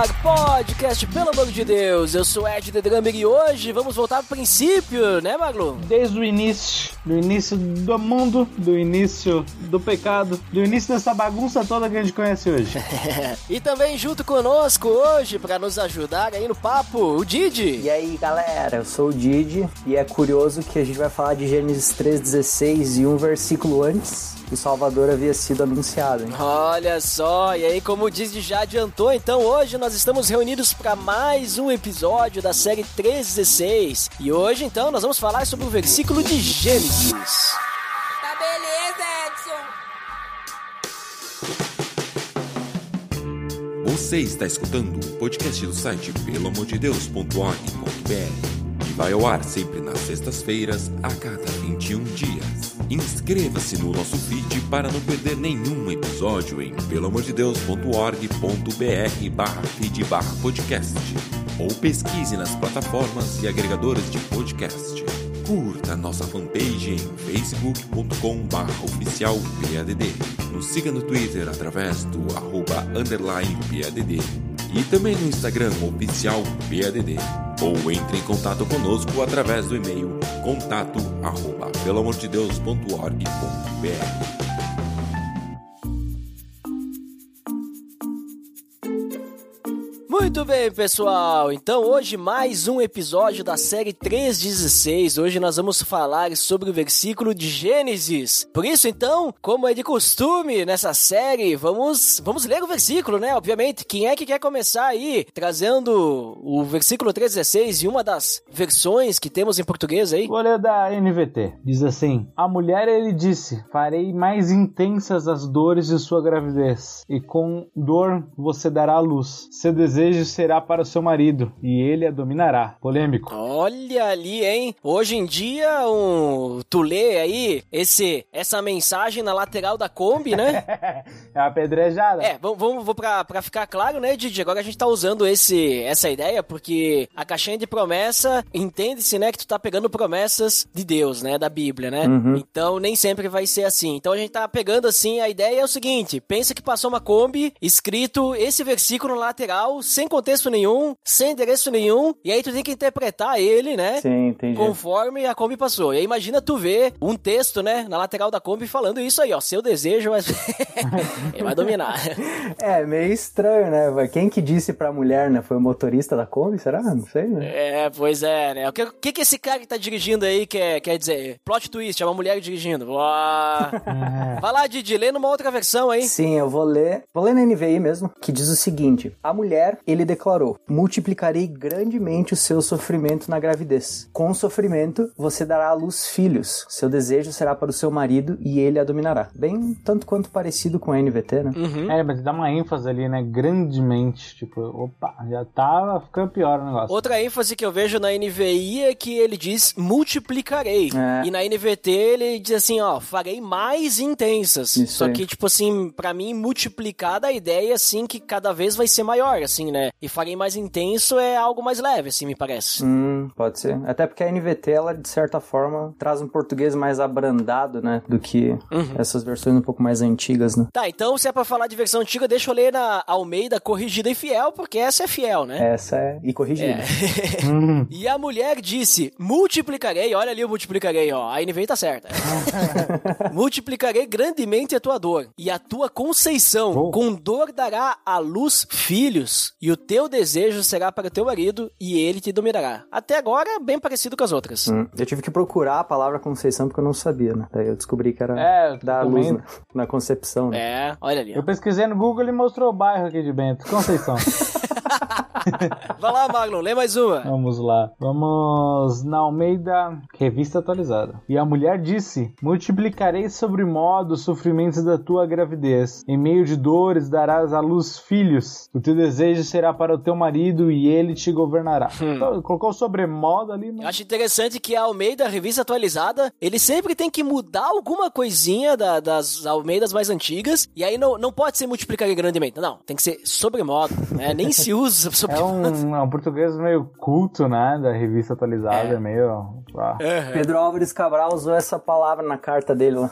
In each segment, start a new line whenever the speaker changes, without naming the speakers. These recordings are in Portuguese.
Ar, podcast, pelo amor de Deus. Eu sou Ed The Drummer e hoje vamos voltar pro princípio, né, Maglu?
Desde o início, do início do mundo, do início do pecado, do início dessa bagunça toda que a gente conhece hoje.
e também junto conosco hoje, para nos ajudar aí no papo, o Didi.
E aí, galera, eu sou o Didi e é curioso que a gente vai falar de Gênesis 3,16 e um versículo antes o Salvador havia sido anunciado. Hein?
Olha só, e aí como o Didi já adiantou, então hoje nós estamos reunidos para mais um episódio da série 316. E hoje então nós vamos falar sobre o versículo de Gênesis.
Tá beleza, Edson.
Você está escutando o podcast do site pelamordedeus.org.br e vai ao ar sempre nas sextas-feiras, a cada 21 dias. Inscreva-se no nosso feed para não perder nenhum episódio em pelamordedeus.org.br barra feed barra podcast ou pesquise nas plataformas e agregadores de podcast. Curta nossa fanpage em facebook.com barra oficial PADD. Nos siga no Twitter através do arroba underline PADD e também no Instagram oficial PADD. Ou entre em contato conosco através do e-mail contato arroba pelamordedeus.org.br.
Muito bem, pessoal. Então, hoje mais um episódio da série 316. Hoje nós vamos falar sobre o versículo de Gênesis. Por isso, então, como é de costume nessa série, vamos vamos ler o versículo, né? Obviamente, quem é que quer começar aí trazendo o versículo 316 e uma das versões que temos em português aí?
Vou ler da NVT. Diz assim: A mulher ele disse: Farei mais intensas as dores de sua gravidez, e com dor você dará à luz. Seu desejo será para o seu marido e ele a dominará. Polêmico.
Olha ali, hein? Hoje em dia, um... tu lê aí esse, essa mensagem na lateral da Kombi, né?
é uma pedrejada.
É, vamos, vamos pra, pra ficar claro, né, Didi? Agora a gente tá usando esse, essa ideia porque a caixinha de promessa, entende-se, né, que tu tá pegando promessas de Deus, né, da Bíblia, né?
Uhum.
Então nem sempre vai ser assim. Então a gente tá pegando assim, a ideia é o seguinte: pensa que passou uma Kombi, escrito esse versículo na lateral, sem contexto nenhum, sem endereço nenhum, e aí tu tem que interpretar ele, né?
Sim, entendi.
Conforme a Kombi passou. E aí imagina tu ver um texto, né, na lateral da Kombi falando isso aí, ó, seu desejo vai... ele vai dominar.
É, meio estranho, né? Quem que disse pra mulher, né? Foi o motorista da Kombi, será? Não sei, né?
É, pois é, né? O que, que, que esse cara que tá dirigindo aí quer, quer dizer? Plot twist, é uma mulher dirigindo. Vai lá, Didi, lê numa outra versão aí.
Sim, eu vou ler. Vou ler na NVI mesmo, que diz o seguinte: A mulher, ele declarou: Multiplicarei grandemente o seu sofrimento na gravidez. Com o sofrimento, você dará à luz filhos. Seu desejo será para o seu marido e ele a dominará. Bem, tanto quanto parecido com a NVT, né?
Uhum.
É, mas dá uma ênfase ali, né? Grandemente. Tipo, opa, já tá ficando pior o negócio.
Outra ênfase que eu vejo na NVI é que ele diz multiplicarei.
É.
E na NVT ele diz assim, ó, farei mais intensas.
Isso
Só
aí.
que, tipo assim, pra mim, multiplicada a ideia, assim, que cada vez vai ser maior, assim, né? E farei mais intenso é algo mais leve, assim, me parece.
Hum, pode ser. Até porque a NVT, ela, de certa forma, traz um português mais abrandado, né? Do que essas versões um pouco mais antigas, né?
Tá, então se é pra falar de versão antiga, deixa eu ler na Almeida corrigida e fiel, porque essa é fiel, né?
Essa é. E corrigida.
Hum.
E a mulher disse: multiplicarei, olha ali o multiplicarei, ó. A NVI tá certa. multiplicarei grandemente a tua dor e a tua conceição.
Oh.
Com dor dará à luz filhos, e o teu desejo será para o teu marido, e ele te dominará. Até agora, bem parecido com as outras.
Hum, Eu tive que procurar a palavra conceição porque eu não sabia, né? Daí eu descobri que era
É,
da luz na, na concepção, né?
É, olha ali. ó.
Eu pesquisei no Google e mostrou o bairro aqui de Bento. Conceição.
Vai lá, Magnum, lê mais uma.
Vamos lá. Vamos na Almeida, revista atualizada. E a mulher disse: Multiplicarei sobre modo os sofrimentos da tua gravidez. Em meio de dores darás à luz filhos. O teu desejo será para o teu marido e ele te governará. Então, colocou sobremodo ali, mas.
acho interessante que a Almeida, revista atualizada, ele sempre tem que mudar alguma coisinha da- das Almeidas mais antigas, e aí não, não pode ser multiplicar grandemente. Não, tem que ser sobremodo, né? Nem se usa
É um, é um português meio culto, né? Da revista atualizada, meio. ah.
Pedro Álvares Cabral usou essa palavra na carta dele lá.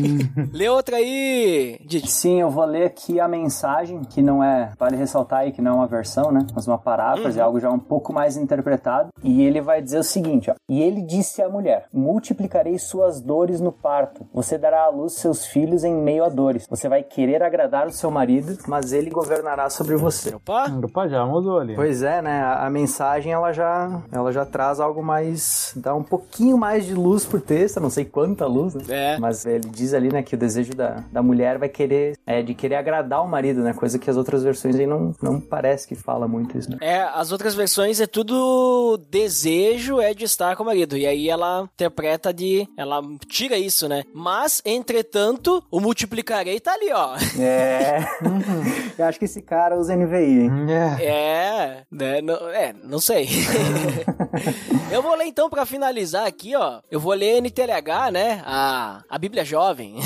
Lê outra aí, Didi.
Sim, eu vou ler aqui a mensagem, que não é, vale ressaltar aí que não é uma versão, né? Mas uma paráfrase, é algo já um pouco mais interpretado. E ele vai dizer o seguinte, ó. E ele disse à mulher: Multiplicarei suas dores no parto. Você dará à luz seus filhos em meio a dores. Você vai querer agradar o seu marido, mas ele governará sobre você.
Opa!
Opa, já mudou ali.
Pois é, né? A, a mensagem ela já, ela já traz algo mais, dá um pouquinho mais de luz pro texto, não sei quanta luz, né?
É.
Mas ele diz ali, né, que o desejo da, da mulher vai querer, é de querer agradar o marido, né? Coisa que as outras versões aí não, não parece que fala muito isso, né?
É, as outras versões é tudo desejo é de estar com o marido. E aí ela interpreta de. Ela tira isso, né? Mas, entretanto, o multiplicarei tá ali, ó.
É. eu acho que esse cara usa NVI, hein?
É.
É, né? Não, é, não sei. eu vou ler então pra finalizar aqui, ó. Eu vou ler NTLH, né? A, a Bíblia Jovem.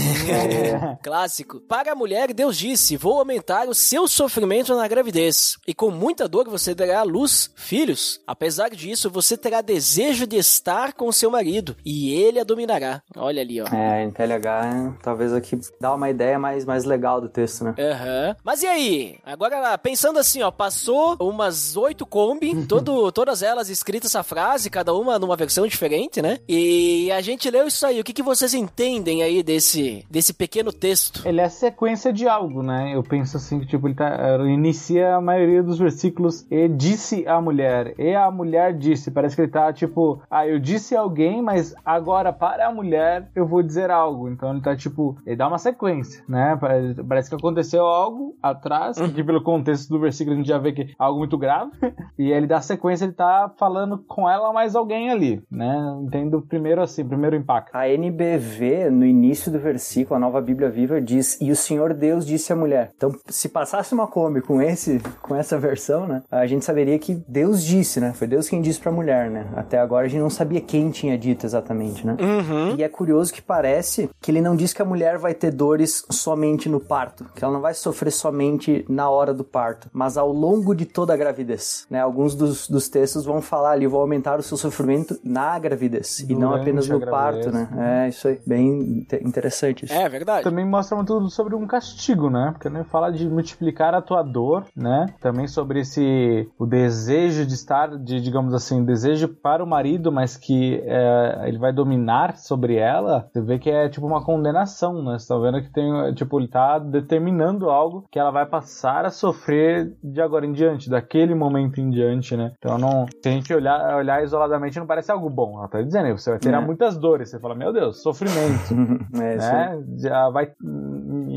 Clássico. Para a mulher, Deus disse: Vou aumentar o seu sofrimento na gravidez, e com muita dor você dará à luz filhos. Apesar disso, você terá desejo de estar com seu marido, e ele a dominará. Olha ali, ó.
É, em TLH, talvez aqui dá uma ideia mais, mais legal do texto, né?
Aham. Mas e aí? Agora, pensando assim, ó, passou umas oito Kombi, todo, todas elas escritas essa frase, cada uma numa versão diferente, né? E a gente leu isso aí. O que, que vocês entendem aí desse, desse pequeno texto?
Ele é sequência de algo, né? Eu penso assim que, tipo, ele tá, ele inicia a maioria dos versículos e disse a mulher, e a mulher disse. Parece que ele tá, tipo, ah, eu disse a alguém, mas agora para a mulher eu vou dizer algo. Então ele tá, tipo, ele dá uma sequência, né? Parece, parece que aconteceu algo atrás, que pelo contexto do versículo a gente já vê que é algo muito grave. e ele dá sequência, ele tá falando com ela mais alguém ali, né? Entendo primeiro assim, primeiro impacto.
A NBV, no início do versículo, a nova Bíblia Viva, diz: E o Senhor Deus disse à mulher. Então, se passasse uma Kombi com, esse, com essa versão, né? A gente saberia que Deus disse, né? Foi Deus quem disse pra mulher, né? Até agora a gente não sabia quem tinha dito exatamente, né?
Uhum.
E é curioso que parece que ele não diz que a mulher vai ter dores somente no parto, que ela não vai sofrer somente na hora do parto, mas ao longo de toda a gravidez, né? Alguns dos, dos textos vão falar ali, vão aumentar o seu sofrimento na gravidez e não
Durante
apenas
a
no parto, né? É, isso aí, bem inte- interessante isso.
É verdade.
Também mostra muito sobre um castigo, né? Porque né, fala de multiplicar a tua dor, né? Também sobre esse o desejo de estar, de digamos assim, desejo para o marido, mas que é, ele vai dominar sobre ela. Você vê que é tipo uma condenação, né? Você tá vendo que tem, tipo, ele tá determinando algo que ela vai passar a sofrer de agora em diante, daquele momento em diante, né? Então não, se a gente olhar, olhar isoladamente não parece algo bom. Ela tá dizendo, você vai ter
É.
muitas dores. Você fala, meu Deus, sofrimento
é,
né? Já vai,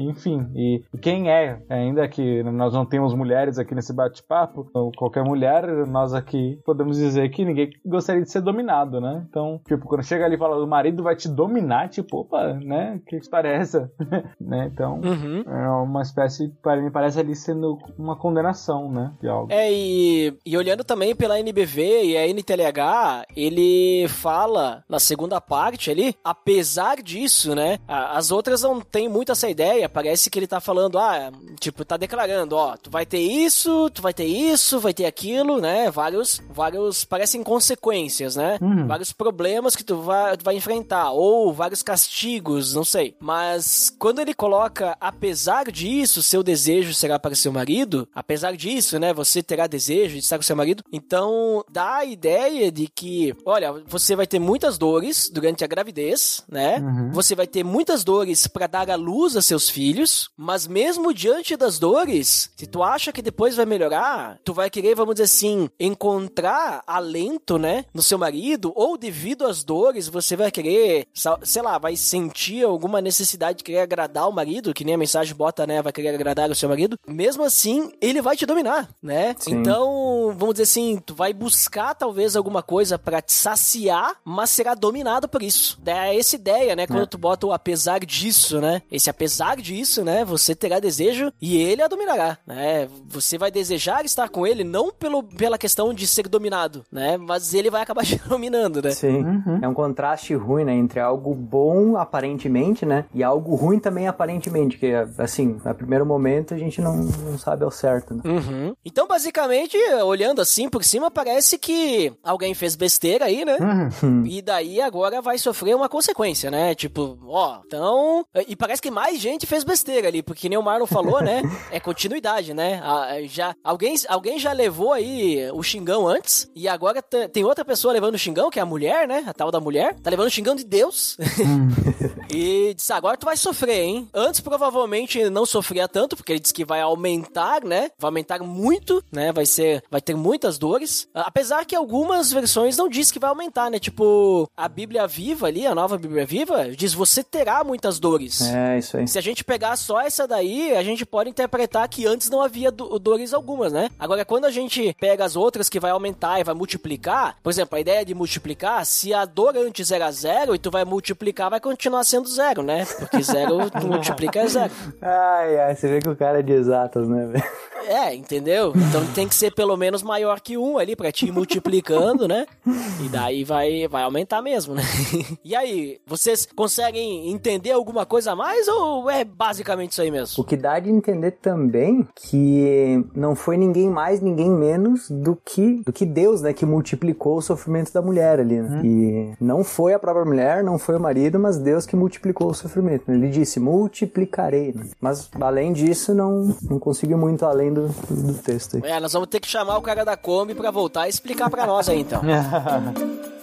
enfim. E quem é, ainda que nós não temos mulheres aqui nesse bate-papo, ou qualquer mulher, nós aqui podemos dizer que ninguém gostaria de ser dominado, né? Então, tipo, quando chega ali e fala, o marido vai te dominar, tipo, opa, né? Que história é essa? né? Então,
Uhum.
é uma espécie, para mim, parece ali sendo uma condenação, né? De algo.
É, e, e olhando também pela NBV e a NTLH, ele fala na segunda parte ali, apesar disso, né? As outras não tem muito essa ideia, parece que ele tá falando, ah, tipo, tá declarando, ó, tu vai ter isso, tu vai ter isso, vai ter aquilo, né? Vários, vários, parecem consequências, né?
Uhum.
Vários problemas que tu vai, tu vai enfrentar, ou vários castigos, não sei. Mas quando ele coloca, apesar disso, seu desejo será para seu marido, apesar disso, né, você terá desejo de estar com seu marido, então dá a ideia de que, olha, você vai ter muitas dores durante a gravidez, né?
Uhum.
Você vai ter muitas dores para dar à luz a seus filhos, mas mesmo diante das dores, se tu acha que depois vai melhorar, tu vai querer, vamos dizer assim, encontrar alento, né, no seu marido, ou devido às dores, você vai querer, sei lá, vai sentir alguma necessidade de querer agradar o marido, que nem a mensagem bota, né, vai querer agradar o seu marido. Mesmo assim, ele vai te dominar, né?
Sim.
Então, vamos dizer assim, tu vai buscar talvez alguma coisa pra te saciar, mas será dominado por isso. É essa ideia, né? Quando tu bota o apesar disso, né? Esse apesar disso isso, né? Você terá desejo e ele a dominará, né? Você vai desejar estar com ele não pelo, pela questão de ser dominado, né? Mas ele vai acabar te dominando, né?
Sim. É um contraste ruim, né? Entre algo bom, aparentemente, né? E algo ruim também, aparentemente. Que, assim, a primeiro momento a gente não, não sabe ao certo, né?
Uhum. Então, basicamente, olhando assim por cima, parece que alguém fez besteira aí, né? E daí agora vai sofrer uma consequência, né? Tipo, ó, então. E parece que mais gente fez besteira ali, porque nem o Marlon falou, né? É continuidade, né? Ah, já, alguém, alguém já levou aí o xingão antes, e agora tem outra pessoa levando o xingão, que é a mulher, né? A tal da mulher. Tá levando o xingão de Deus. E disse, agora tu vai sofrer, hein? Antes provavelmente não sofria tanto, porque ele disse que vai aumentar, né? Vai aumentar muito, né? Vai ser, vai ter muitas dores. Ah, Apesar que algumas versões não diz que vai aumentar, né? Tipo, a Bíblia Viva ali, a nova Bíblia Viva, diz você terá muitas dores.
É, isso aí.
Se a gente pegar só essa daí, a gente pode interpretar que antes não havia do- dores algumas, né? Agora, quando a gente pega as outras que vai aumentar e vai multiplicar, por exemplo, a ideia de multiplicar, se a dor antes era zero e tu vai multiplicar, vai continuar sendo zero, né? Porque zero multiplica é zero.
Ai, ai, você vê que o cara é de exatas, né, velho?
É, entendeu? Então tem que ser pelo menos maior que um ali pra te ir multiplicando, né? E daí vai, vai aumentar mesmo, né? E aí, vocês conseguem entender alguma coisa a mais ou é basicamente isso aí
O
mesmo?
que dá de entender também que não foi ninguém mais, ninguém menos do que, do que Deus, né, que multiplicou o sofrimento da mulher ali, né? E não foi a própria mulher, não foi o marido, mas Deus que multiplicou o sofrimento. Ele disse, multiplicarei. né? Mas além disso, não, não conseguiu muito além do, do texto aí.
É, nós vamos ter que chamar o cara da Kombi pra voltar e explicar pra nós aí então.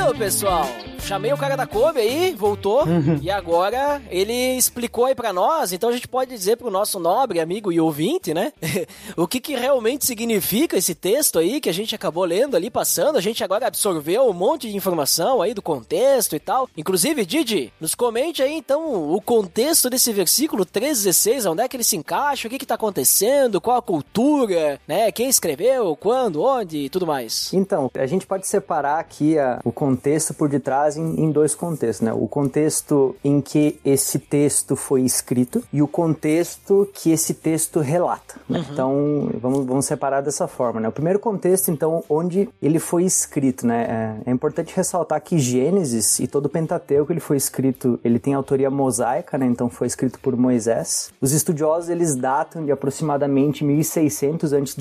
Então, pessoal, chamei o cara da Kombi aí, voltou, e agora ele explicou aí pra nós, então a gente pode dizer pro nosso nobre amigo e ouvinte, né? o que que realmente significa esse texto aí que a gente acabou lendo ali, passando, a gente agora absorveu um monte de informação aí do contexto e tal. Inclusive, Didi, nos comente aí então o contexto desse versículo 316, onde é que ele se encaixa, o que que tá acontecendo, qual a cultura, né? Quem escreveu, quando, onde e tudo mais.
Então, a gente pode separar aqui a- o contexto por detrás em, em dois contextos, né? O contexto em que esse texto foi escrito e o contexto que esse texto relata. né? Então, vamos, vamos separar dessa forma, né? O primeiro contexto, então, onde ele foi escrito, né? É, é importante ressaltar que Gênesis e todo o Pentateuco ele foi escrito, ele tem autoria mosaica, né? Então, foi escrito por Moisés. Os estudiosos eles datam de aproximadamente 1600 a.C.,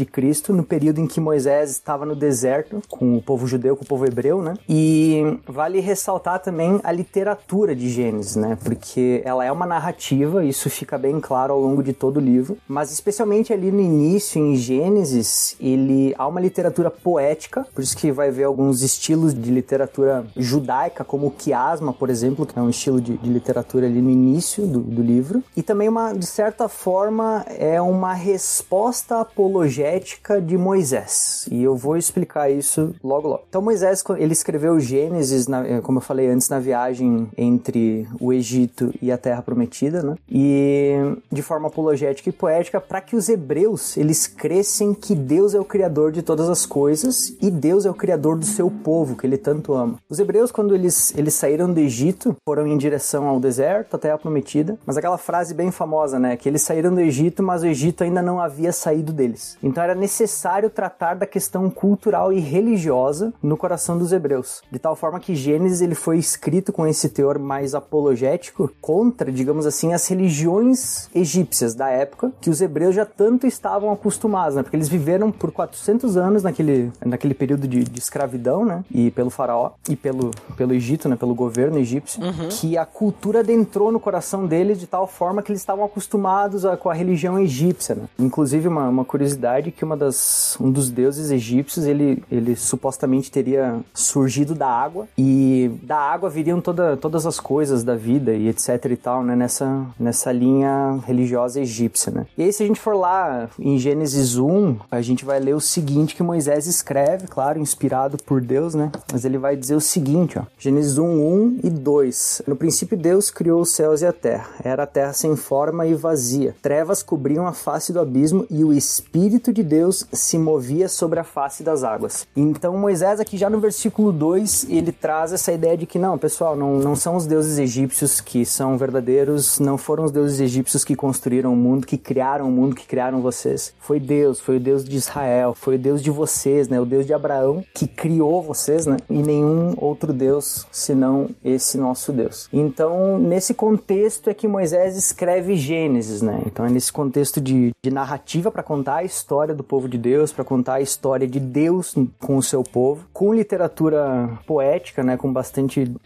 no período em que Moisés estava no deserto com o povo judeu, com o povo hebreu, né? E vale ressaltar também a literatura de Gênesis, né? Porque ela é uma narrativa, isso fica bem claro ao longo de todo o livro, mas especialmente ali no início, em Gênesis, ele há uma literatura poética, por isso que vai ver alguns estilos de literatura judaica, como o quiasma, por exemplo, que é um estilo de, de literatura ali no início do, do livro, e também uma, de certa forma, é uma resposta apologética de Moisés. E eu vou explicar isso logo logo. Então Moisés, ele escreveu Gênesis, eh, como eu falei antes, na viagem entre o Egito e a Terra Prometida, né? E de forma apologética e poética para que os hebreus, eles crescem que Deus é o criador de todas as coisas e Deus é o criador do seu povo, que ele tanto ama. Os hebreus, quando eles, eles saíram do Egito, foram em direção ao deserto, a Terra Prometida, mas aquela frase bem famosa, né? Que eles saíram do Egito, mas o Egito ainda não havia saído deles. Então era necessário tratar da questão cultural e religiosa no coração dos hebreus, de tal forma que Gênesis ele foi escrito com esse teor mais apologético contra, digamos assim, as religiões egípcias da época, que os hebreus já tanto estavam acostumados, né? Porque eles viveram por 400 anos naquele, naquele período de, de escravidão, né? E pelo faraó e pelo, pelo Egito, né? Pelo governo egípcio, que a cultura adentrou no coração deles de tal forma que eles estavam acostumados a- com a religião egípcia, né? Inclusive uma, uma curiosidade que uma das um dos deuses egípcios ele ele supostamente teria surgido da água e da água viriam toda, todas as coisas da vida e etc e tal, né? Nessa, nessa linha religiosa egípcia, né? E aí, se a gente for lá em Gênesis 1, a gente vai ler o seguinte que Moisés escreve, claro, inspirado por Deus, né? Mas ele vai dizer o seguinte, ó. Gênesis 1, 1 e 2. No princípio, Deus criou os céus e a terra. Era a terra sem forma e vazia. Trevas cobriam a face do abismo e o Espírito de Deus se movia sobre a face das águas. Então, Moisés, aqui já no versículo 2, ele traz essa ideia de que não, pessoal, não, não são os deuses egípcios que são verdadeiros, não foram os deuses egípcios que construíram o mundo, que criaram o mundo, que criaram vocês. Foi Deus, foi o Deus de Israel, foi o Deus de vocês, né? O Deus de Abraão que criou vocês, né? E nenhum outro Deus senão esse nosso Deus. Então, nesse contexto é que Moisés escreve Gênesis, né? Então, é nesse contexto de, de narrativa para contar a história do povo de Deus, para contar a história de Deus com o seu povo, com literatura poética, né? Com bastante,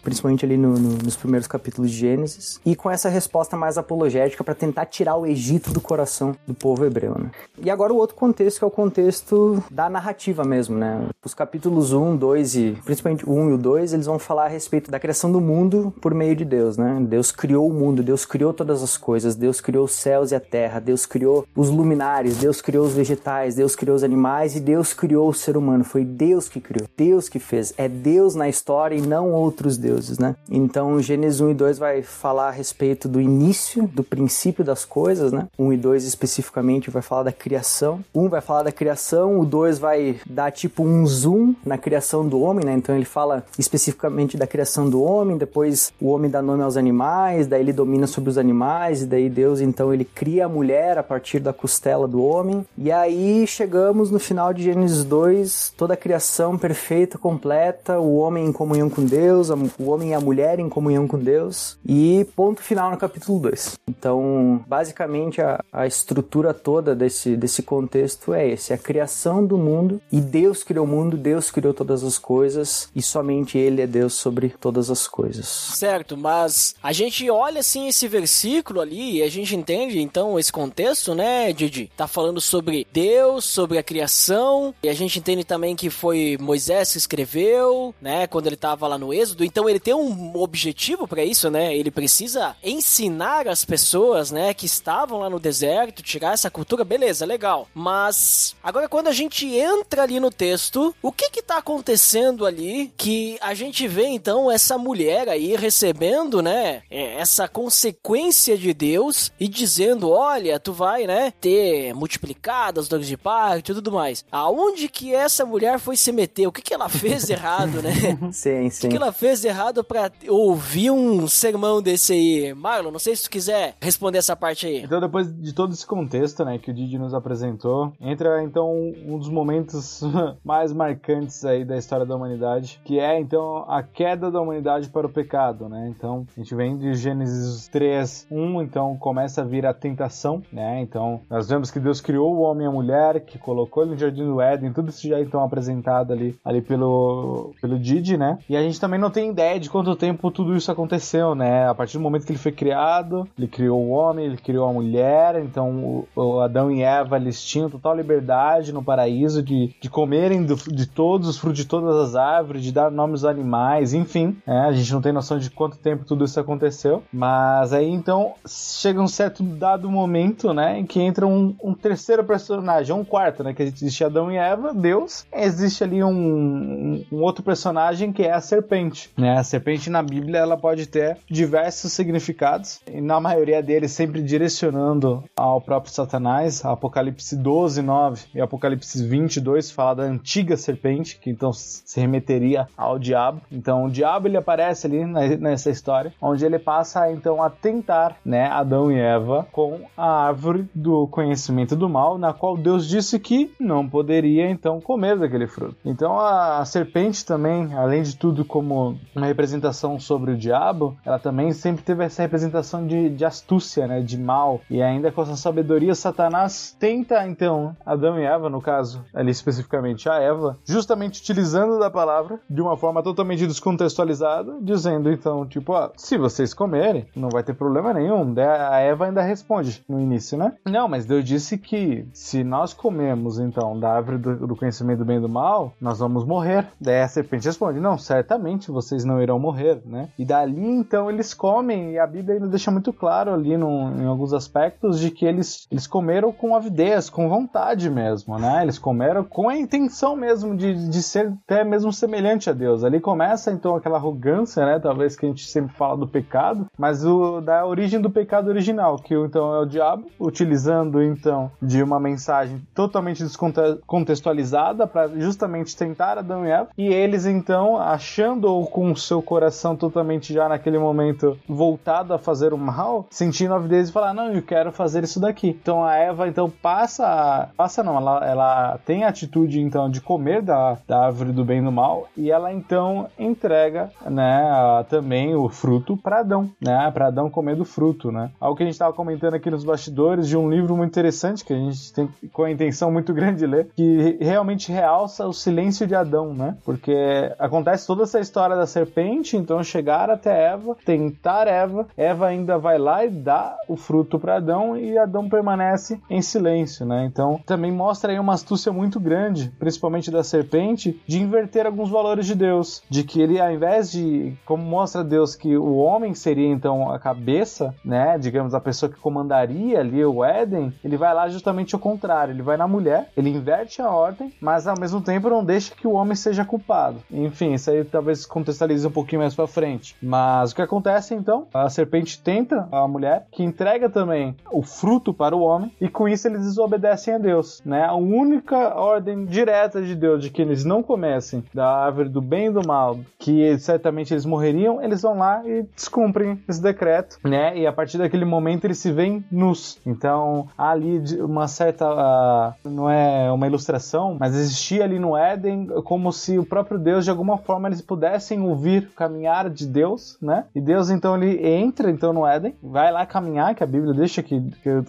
principalmente ali no, no, nos primeiros capítulos de Gênesis, e com essa resposta mais apologética para tentar tirar o Egito do coração do povo hebreu, né? E agora o outro contexto que é o contexto da narrativa mesmo, né? Os capítulos 1, 2 e principalmente o 1 e o 2, eles vão falar a respeito da criação do mundo por meio de Deus, né? Deus criou o mundo, Deus criou todas as coisas, Deus criou os céus e a terra, Deus criou os luminares, Deus criou os vegetais, Deus criou os animais e Deus criou o ser humano. Foi Deus que criou, Deus que fez. É Deus na história e não outros deuses, né? Então, Gênesis 1 e 2 vai falar a respeito do início, do princípio das coisas, né? 1 e 2 especificamente vai falar da criação. 1 vai falar da criação, o 2 vai dar tipo um zoom na criação do homem, né? Então ele fala especificamente da criação do homem, depois o homem dá nome aos animais, daí ele domina sobre os animais, e daí Deus então ele cria a mulher a partir da costela do homem. E aí chegamos no final de Gênesis 2, toda a criação perfeita, completa, o homem em comunhão com Deus, o homem e a mulher em comunhão com Deus, e ponto final no capítulo 2. Então, basicamente a, a estrutura toda desse, desse contexto é esse, a criação do mundo, e Deus criou o mundo, Deus criou todas as coisas, e somente Ele é Deus sobre todas as coisas.
Certo, mas a gente olha assim esse versículo ali e a gente entende então esse contexto, né, Didi? Tá falando sobre Deus, sobre a criação, e a gente entende também que foi Moisés que escreveu, né, quando ele tava lá no Êxodo. Então ele tem um objetivo para isso, né? Ele precisa ensinar as pessoas, né, que estavam lá no deserto, tirar essa cultura, beleza, legal. Mas agora quando a gente entra ali no texto, o que que tá acontecendo ali que a gente vê então essa mulher aí recebendo, né, essa consequência de Deus e dizendo, olha, tu vai, né, ter multiplicado as dores de parto e tudo mais. Aonde que essa mulher foi se meter? O que que ela fez errado, né?
Sim,
O
sim.
que, que ela fez de errado pra ouvir um sermão desse aí? Marlon, não sei se tu quiser responder essa parte aí.
Então, depois de todo esse contexto, né, que o Didi nos apresentou, entra então um dos momentos mais marcantes aí da história da humanidade, que é então a queda da humanidade para o pecado, né? Então, a gente vem de Gênesis 3, 1, então começa a vir a tentação, né? Então, nós vemos que Deus criou o homem e a mulher, que colocou ele no jardim do Éden, tudo isso já é então apresentado ali, ali pelo, pelo Didi, né? E a gente também não tem ideia de quanto tempo tudo isso aconteceu, né? A partir do momento que ele foi criado, ele criou o homem, ele criou a mulher, então o, Adão e Eva eles tinham total liberdade no paraíso de, de comerem do- de todos os frutos de todas as árvores, de dar nomes aos animais, enfim. né? a gente não tem noção de quanto tempo tudo isso aconteceu, mas aí então chega um certo dado momento, né, em que entra um, um terceiro personagem, um quarto, né, que existe Adão e Eva, Deus, existe ali um- um outro personagem que é a serpente, né? A serpente na Bíblia ela pode ter diversos significados e na maioria deles sempre direcionando ao próprio Satanás. Apocalipse 12, 9 e Apocalipse 22 fala da antiga serpente, que então se remeteria ao diabo. Então o diabo ele aparece ali nessa história, onde ele passa então a tentar, né, Adão e Eva com a árvore do conhecimento do mal, na qual Deus disse que não poderia então comer daquele fruto. Então a serpente também, além de tudo como uma representação sobre o diabo, ela também sempre teve essa representação de, de astúcia, né, de mal. E ainda com essa sabedoria, Satanás tenta então Adão e Eva, no caso ali especificamente a Eva, justamente utilizando da palavra de uma forma totalmente descontextualizada, dizendo então tipo, ó, se vocês comerem, não vai ter problema nenhum. A Eva ainda responde no início, né? Não, mas Deus disse que se nós comemos então da árvore do, do conhecimento do bem e do mal, nós vamos morrer. Daí a serpente responde: Não, certamente certamente vocês não irão morrer, né? E dali então eles comem, e a Bíblia ainda deixa muito claro ali no, em alguns aspectos de que eles, eles comeram com avidez, com vontade mesmo, né? Eles comeram com a intenção mesmo de, de ser até mesmo semelhante a Deus. Ali começa então aquela arrogância, né? Talvez que a gente sempre fala do pecado, mas o, da origem do pecado original, que então é o diabo, utilizando então de uma mensagem totalmente descontextualizada para justamente tentar Adão e Eva, e eles então achando com o seu coração totalmente já naquele momento voltado a fazer o mal, sentindo a avidez e falar: Não, eu quero fazer isso daqui. Então a Eva então passa, passa não, ela, ela tem a atitude então de comer da, da árvore do bem e do mal, e ela então entrega né, também o fruto para Adão, né, para Adão comer do fruto. Né. Algo que a gente estava comentando aqui nos bastidores de um livro muito interessante que a gente tem com a intenção muito grande de ler, que realmente realça o silêncio de Adão, né? Porque acontece toda essa história da serpente, então chegar até Eva, tentar Eva, Eva ainda vai lá e dá o fruto para Adão e Adão permanece em silêncio, né? Então também mostra aí uma astúcia muito grande, principalmente da serpente, de inverter alguns valores de Deus, de que ele ao invés de como mostra Deus que o homem seria então a cabeça, né, digamos a pessoa que comandaria ali o Éden, ele vai lá justamente ao contrário, ele vai na mulher, ele inverte a ordem, mas ao mesmo tempo não deixa que o homem seja culpado. Enfim, isso aí talvez contextualize um pouquinho mais para frente. Mas o que acontece então? A serpente tenta a mulher, que entrega também o fruto para o homem, e com isso eles desobedecem a Deus, né? A única ordem direta de Deus de que eles não comessem da árvore do bem e do mal, que certamente eles morreriam, eles vão lá e descumprem esse decreto, né? E a partir daquele momento eles se veem nus. Então, há ali uma certa uh, não é uma ilustração, mas existia ali no Éden como se o próprio Deus de alguma forma eles pudessem ouvir o caminhar de Deus, né? E Deus então ele entra então no Éden, vai lá caminhar, que a Bíblia deixa que,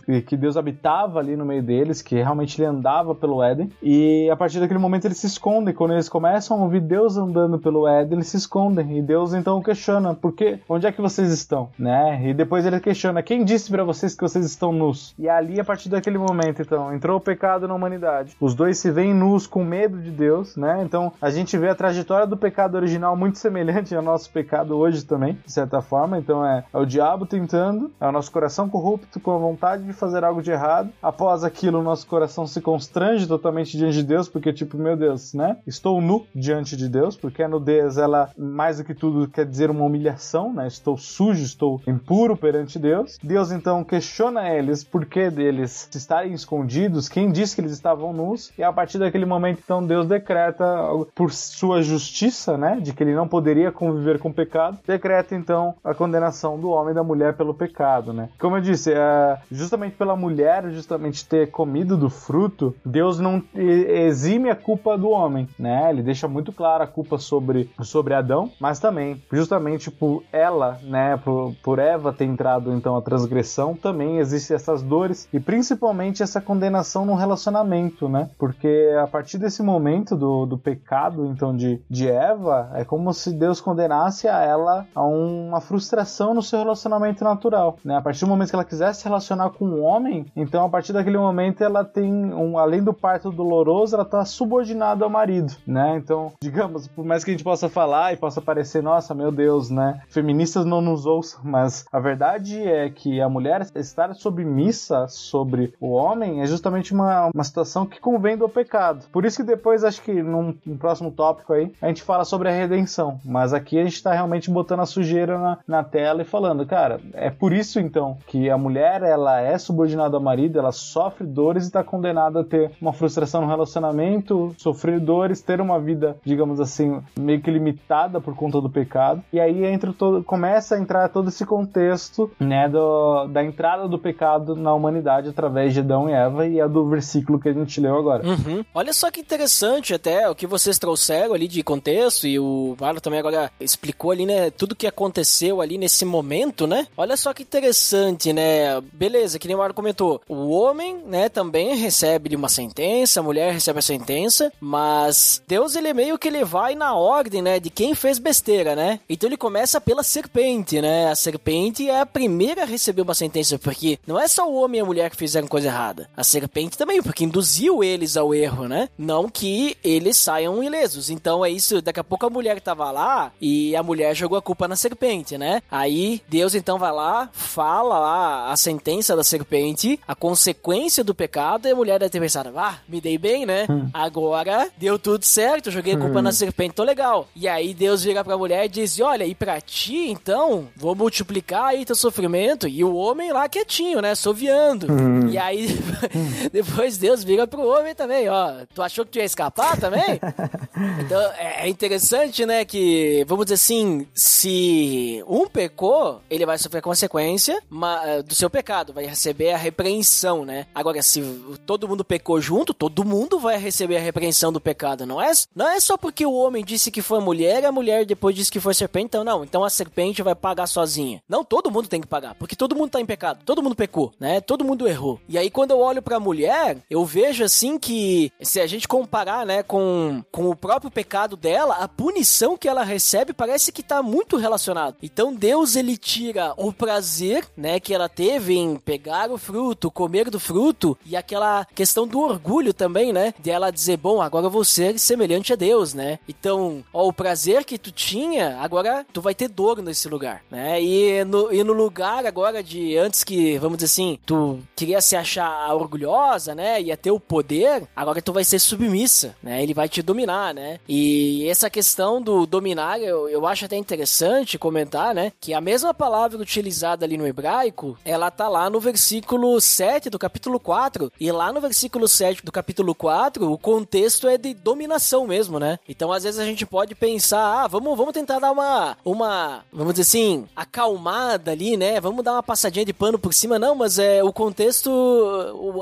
que, que Deus habitava ali no meio deles, que realmente ele andava pelo Éden, e a partir daquele momento eles se escondem. Quando eles começam a ouvir Deus andando pelo Éden, eles se escondem, e Deus então questiona, por quê? Onde é que vocês estão? Né? E depois ele questiona, quem disse para vocês que vocês estão nus? E ali, a partir daquele momento, então, entrou o pecado na humanidade. Os dois se veem nus com medo de Deus, né? Então a gente vê a trajetória do pecado original muito semelhante ao nosso pecado hoje também, de certa forma. Então é, é o diabo tentando, é o nosso coração corrupto com a vontade de fazer algo de errado. Após aquilo, o nosso coração se constrange totalmente diante de Deus, porque tipo, meu Deus, né? Estou nu diante de Deus, porque a nudez, ela mais do que tudo quer dizer uma humilhação, né? Estou sujo, estou impuro perante Deus. Deus então questiona eles por que deles estarem escondidos, quem disse que eles estavam nus, e a partir daquele momento, então, Deus decreta, por sua justiça, né, de que ele não poderia conviver com o pecado, decreta, então, a condenação do homem e da mulher pelo pecado, né. Como eu disse, é, justamente pela mulher, justamente ter comido do fruto, Deus não exime a culpa do homem, né, ele deixa muito clara a culpa sobre, sobre Adão, mas também, justamente por ela, né, por, por Eva ter entrado, então, a transgressão, também existem essas dores, e principalmente essa condenação no relacionamento, né? Porque a partir desse momento do, do pecado, então, de, de Eva, é como se Deus condenasse a ela a uma frustração no seu relacionamento natural, né? A partir do momento que ela quisesse se relacionar com um homem, então, a partir daquele momento, ela tem, um, além do parto doloroso, ela tá subordinada ao marido, né? Então, digamos, por mais que a gente possa falar e possa parecer, nossa, meu Deus, né? Feministas não nos ouçam, mas a verdade é que a mulher estar submissa sobre o homem é justamente uma, uma situação que convém do pecado. Por isso que depois, acho que num, num próximo tópico aí, a gente fala sobre a redenção. Mas aqui a gente está realmente botando a sujeira na, na tela e falando, cara, é por isso então que a mulher ela é subordinada ao marido, ela sofre dores e está condenada a ter uma frustração no relacionamento, sofrer dores, ter uma vida, digamos assim, meio que limitada por conta do pecado. E aí entra todo, começa a entrar todo esse contexto, né, do, da entrada do pecado na humanidade através de Adão e Eva e a do versículo que a gente leu agora.
Uhum. Olha só que interessante até o que vocês trouxeram ali de contexto e o Marlon também agora explicou ali, né, tudo que aconteceu ali nesse momento, né? Olha só que interessante, né? Beleza, que nem o Marlon comentou, o homem, né, também recebe uma sentença, a mulher recebe a sentença, mas Deus ele é meio que ele vai na ordem, né, de quem fez besteira, né? Então ele começa pela serpente, né? A serpente é a primeira a receber uma sentença, porque não é só o homem e a mulher que fizeram coisa errada. A serpente também, porque induziu eles ao erro, né? Não que eles saiam ilesos. Então é isso, daqui a pouco a mulher mulher tava lá e a mulher jogou a culpa na serpente, né? Aí Deus então vai lá, fala lá a sentença da serpente, a consequência do pecado, e a mulher deve ter pensado, ah, me dei bem, né? Agora deu tudo certo, joguei a culpa na serpente, tô legal. E aí Deus vira pra mulher e diz: Olha, e pra ti, então, vou multiplicar aí teu sofrimento. E o homem lá quietinho, né? Soviando. E aí, depois Deus vira pro homem também, ó. Tu achou que tu ia escapar também? Então, é é né, que, vamos dizer assim, se um pecou, ele vai sofrer consequência ma- do seu pecado, vai receber a repreensão, né? Agora, se todo mundo pecou junto, todo mundo vai receber a repreensão do pecado, não é? Não é só porque o homem disse que foi mulher a mulher depois disse que foi serpente, então não, então a serpente vai pagar sozinha. Não, todo mundo tem que pagar, porque todo mundo tá em pecado, todo mundo pecou, né? Todo mundo errou. E aí, quando eu olho pra mulher, eu vejo assim que, se a gente comparar, né, com, com o próprio pecado dela, a punição que ela recebe parece que tá muito relacionado. Então Deus ele tira o prazer, né, que ela teve em pegar o fruto, comer do fruto e aquela questão do orgulho também, né, de ela dizer, bom, agora eu vou ser semelhante a Deus, né? Então, ó, o prazer que tu tinha, agora tu vai ter dor nesse lugar, né? E no, e no lugar agora de antes que, vamos dizer assim, tu queria se achar orgulhosa, né, ia ter o poder, agora tu vai ser submissa, né? Ele vai te dominar, né? E essa questão do dominar, eu, eu acho até interessante comentar, né? Que a mesma palavra utilizada ali no hebraico, ela tá lá no versículo 7 do capítulo 4. E lá no versículo 7 do capítulo 4, o contexto é de dominação mesmo, né? Então, às vezes a gente pode pensar, ah, vamos, vamos tentar dar uma, uma, vamos dizer assim, acalmada ali, né? Vamos dar uma passadinha de pano por cima. Não, mas é o contexto,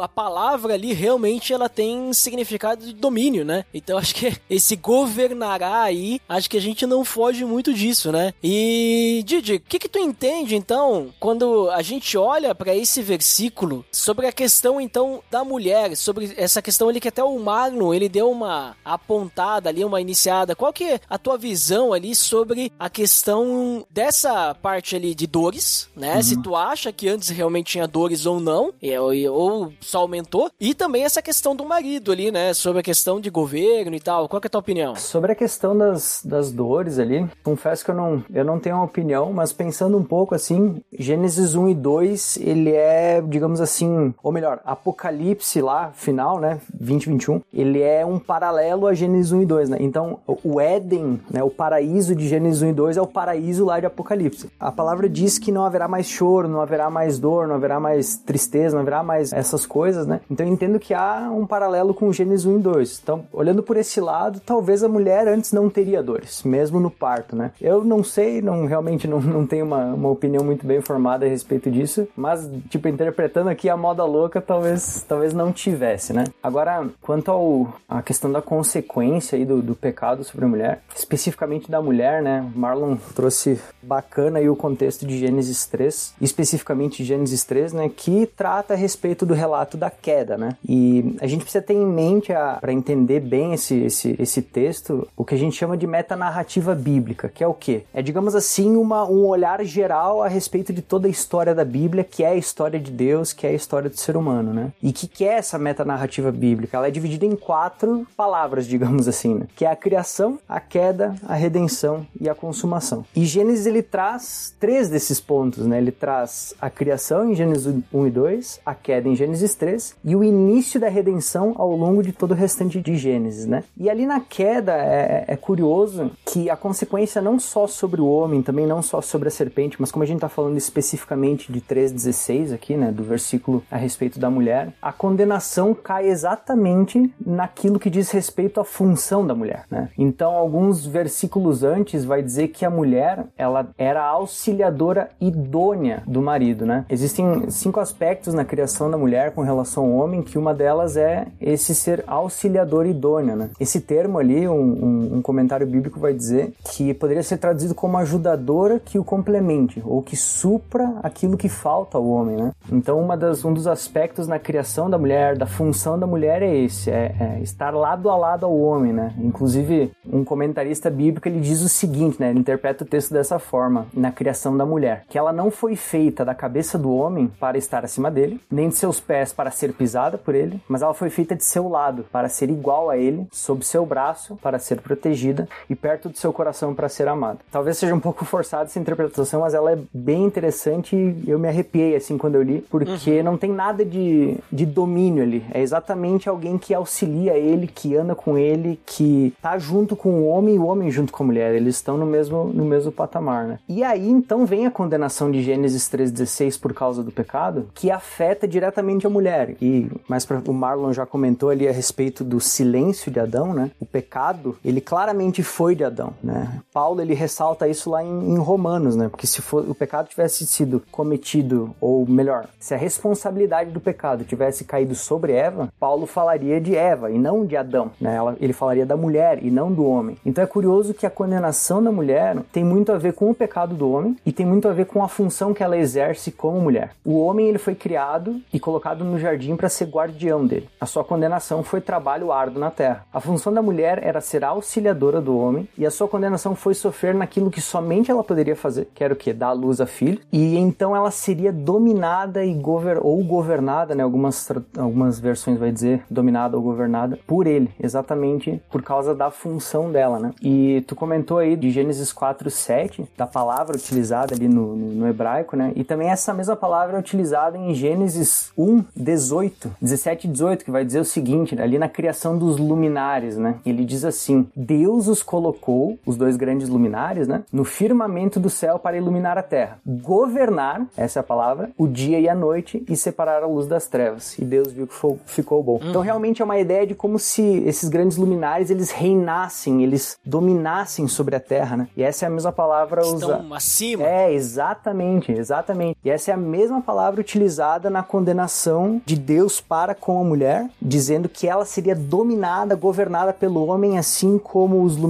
a palavra ali realmente ela tem significado de domínio, né? Então, acho que esse governará aí, acho que a gente não foge muito disso, né? E, Didi, o que que tu entende, então, quando a gente olha pra esse versículo sobre a questão, então, da mulher, sobre essa questão ali que até o Magno, ele deu uma apontada ali, uma iniciada. Qual que é a tua visão ali sobre a questão dessa parte ali de dores, né? Se tu acha que antes realmente tinha dores ou não, ou, ou só aumentou. E também essa questão do marido ali, né? Sobre a questão de governo e tal. Qual que é a tua opinião?
Sobre a questão das, das dores ali, confesso que eu não, eu não tenho uma opinião, mas pensando um pouco assim, Gênesis 1 e 2, ele é, digamos assim, ou melhor, Apocalipse lá, final, né, 2021, ele é um paralelo a Gênesis 1 e 2, né? Então, o Éden, né, o paraíso de Gênesis 1 e 2 é o paraíso lá de Apocalipse. A palavra diz que não haverá mais choro, não haverá mais dor, não haverá mais tristeza, não haverá mais essas coisas, né? Então eu entendo que há um paralelo com Gênesis 1 e 2. Então, olhando por esse lado, talvez a mulher antes não teria mesmo no parto, né? Eu não sei, não realmente não, não tenho uma, uma opinião muito bem formada a respeito disso, mas, tipo, interpretando aqui a moda louca, talvez, talvez não tivesse, né? Agora, quanto ao a questão da consequência aí do, do pecado sobre a mulher, especificamente da mulher, né? Marlon trouxe bacana aí o contexto de Gênesis 3, especificamente Gênesis 3, né? Que trata a respeito do relato da queda, né? E a gente precisa ter em mente, para entender bem esse, esse, esse texto, o que a gente chama de metanarrativa bíblica, que é o quê? É, digamos assim, uma, um olhar geral a respeito de toda a história da Bíblia, que é a história de Deus, que é a história do ser humano, né? E que, que é essa metanarrativa bíblica? Ela é dividida em quatro palavras, digamos assim, né? Que é a criação, a queda, a redenção e a consumação. E Gênesis, ele traz três desses pontos, né? Ele traz a criação em Gênesis 1 e 2, a queda em Gênesis 3 e o início da redenção ao longo de todo o restante de Gênesis, né? E ali na queda é, é curioso que a consequência não só sobre o homem, também não só sobre a serpente, mas como a gente está falando especificamente de 3,16 aqui, né? Do versículo a respeito da mulher, a condenação cai exatamente naquilo que diz respeito à função da mulher, né? Então, alguns versículos antes vai dizer que a mulher, ela era auxiliadora idônea do marido, né? Existem cinco aspectos na criação da mulher com relação ao homem, que uma delas é esse ser auxiliador idôneo, né? Esse termo ali, um, um, um comentário bíblico vai dizer que poderia ser traduzido como ajudadora que o complemente, ou que supra aquilo que falta ao homem, né? Então, uma das, um dos aspectos na criação da mulher, da função da mulher é esse, é, é estar lado a lado ao homem, né? Inclusive, um comentarista bíblico, ele diz o seguinte, né? Ele interpreta o texto dessa forma, na criação da mulher, que ela não foi feita da cabeça do homem para estar acima dele, nem de seus pés para ser pisada por ele, mas ela foi feita de seu lado, para ser igual a ele, sob seu braço, para ser protegida e perto do seu coração para ser amado. Talvez seja um pouco forçada essa interpretação, mas ela é bem interessante e eu me arrepiei assim quando eu li, porque uhum. não tem nada de, de domínio ali. É exatamente alguém que auxilia ele, que anda com ele, que tá junto com o homem e o homem junto com a mulher. Eles estão no mesmo, no mesmo patamar, né? E aí então vem a condenação de Gênesis 3,16 por causa do pecado, que afeta diretamente a mulher. E mais pra, o Marlon já comentou ali a respeito do silêncio de Adão, né? O pecado, ele claramente foi de Adão, né? Paulo ele ressalta isso lá em, em Romanos, né? Porque se for, o pecado tivesse sido cometido, ou melhor, se a responsabilidade do pecado tivesse caído sobre Eva, Paulo falaria de Eva e não de Adão, né? Ela, ele falaria da mulher e não do homem. Então é curioso que a condenação da mulher tem muito a ver com o pecado do homem e tem muito a ver com a função que ela exerce como mulher. O homem ele foi criado e colocado no jardim para ser guardião dele. A sua condenação foi trabalho árduo na terra. A função da mulher era ser auxiliadora do homem e a sua condenação foi sofrer naquilo que somente ela poderia fazer, que era o que? Dar luz a filho. E então ela seria dominada e gover ou governada, né? Algumas, algumas versões vai dizer dominada ou governada por ele, exatamente por causa da função dela, né? E tu comentou aí de Gênesis 4, 7, da palavra utilizada ali no, no, no hebraico, né? E também essa mesma palavra é utilizada em Gênesis 1, 18, 17 e 18, que vai dizer o seguinte, ali na criação dos luminares, né? Ele diz assim: Deus os colocou, os dois grandes luminares, né? No firmamento do céu para iluminar a terra, governar, essa é a palavra, o dia e a noite e separar a luz das trevas. E Deus viu que ficou bom. Uhum. Então realmente é uma ideia de como se esses grandes luminares eles reinassem, eles dominassem sobre a terra, né? E essa é a mesma palavra usada.
acima.
É, exatamente, exatamente. E essa é a mesma palavra utilizada na condenação de Deus para com a mulher, dizendo que ela seria dominada, governada pelo homem, assim como os luminares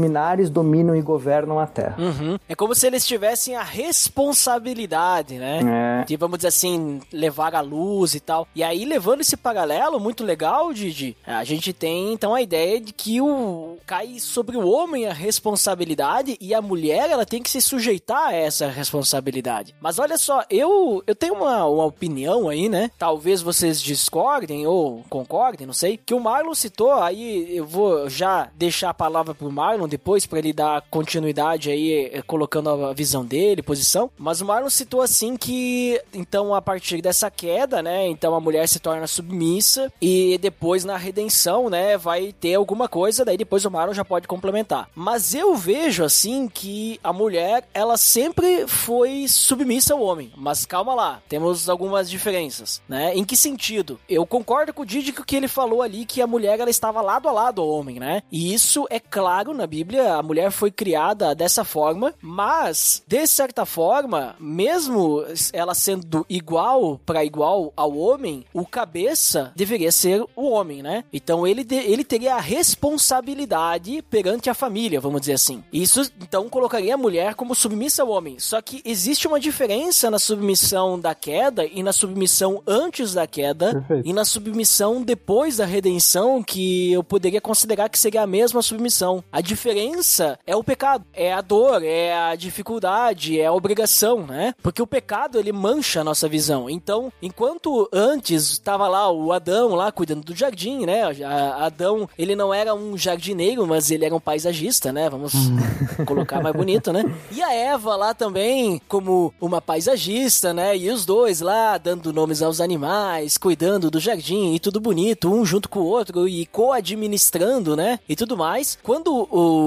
dominam e governam a terra.
Uhum. É como se eles tivessem a responsabilidade, né? É. De, vamos dizer assim, levar a luz e tal. E aí, levando esse paralelo muito legal, Didi, a gente tem então a ideia de que o cai sobre o homem a responsabilidade e a mulher ela tem que se sujeitar a essa responsabilidade. Mas olha só, eu eu tenho uma, uma opinião aí, né? Talvez vocês discordem ou concordem, não sei, que o Marlon citou, aí eu vou já deixar a palavra pro Marlon depois para ele dar continuidade aí, eh, colocando a visão dele, posição. Mas o Marlon citou assim que então a partir dessa queda, né, então a mulher se torna submissa e depois na redenção, né, vai ter alguma coisa, daí depois o Marlon já pode complementar. Mas eu vejo assim que a mulher, ela sempre foi submissa ao homem. Mas calma lá, temos algumas diferenças, né? Em que sentido? Eu concordo com o Didi que ele falou ali que a mulher ela estava lado a lado ao homem, né? E isso é claro na Bíblia, a mulher foi criada dessa forma, mas de certa forma, mesmo ela sendo igual para igual ao homem, o cabeça deveria ser o homem, né? Então ele, ele teria a responsabilidade perante a família, vamos dizer assim. Isso então colocaria a mulher como submissa ao homem. Só que existe uma diferença na submissão da queda e na submissão antes da queda Perfeito. e na submissão depois da redenção, que eu poderia considerar que seria a mesma submissão. A diferença é o pecado, é a dor, é a dificuldade, é a obrigação, né? Porque o pecado ele mancha a nossa visão. Então, enquanto antes estava lá o Adão lá cuidando do jardim, né? Adão, ele não era um jardineiro, mas ele era um paisagista, né? Vamos colocar mais bonito, né? E a Eva lá também como uma paisagista, né? E os dois lá dando nomes aos animais, cuidando do jardim e tudo bonito, um junto com o outro e co-administrando, né? E tudo mais. Quando o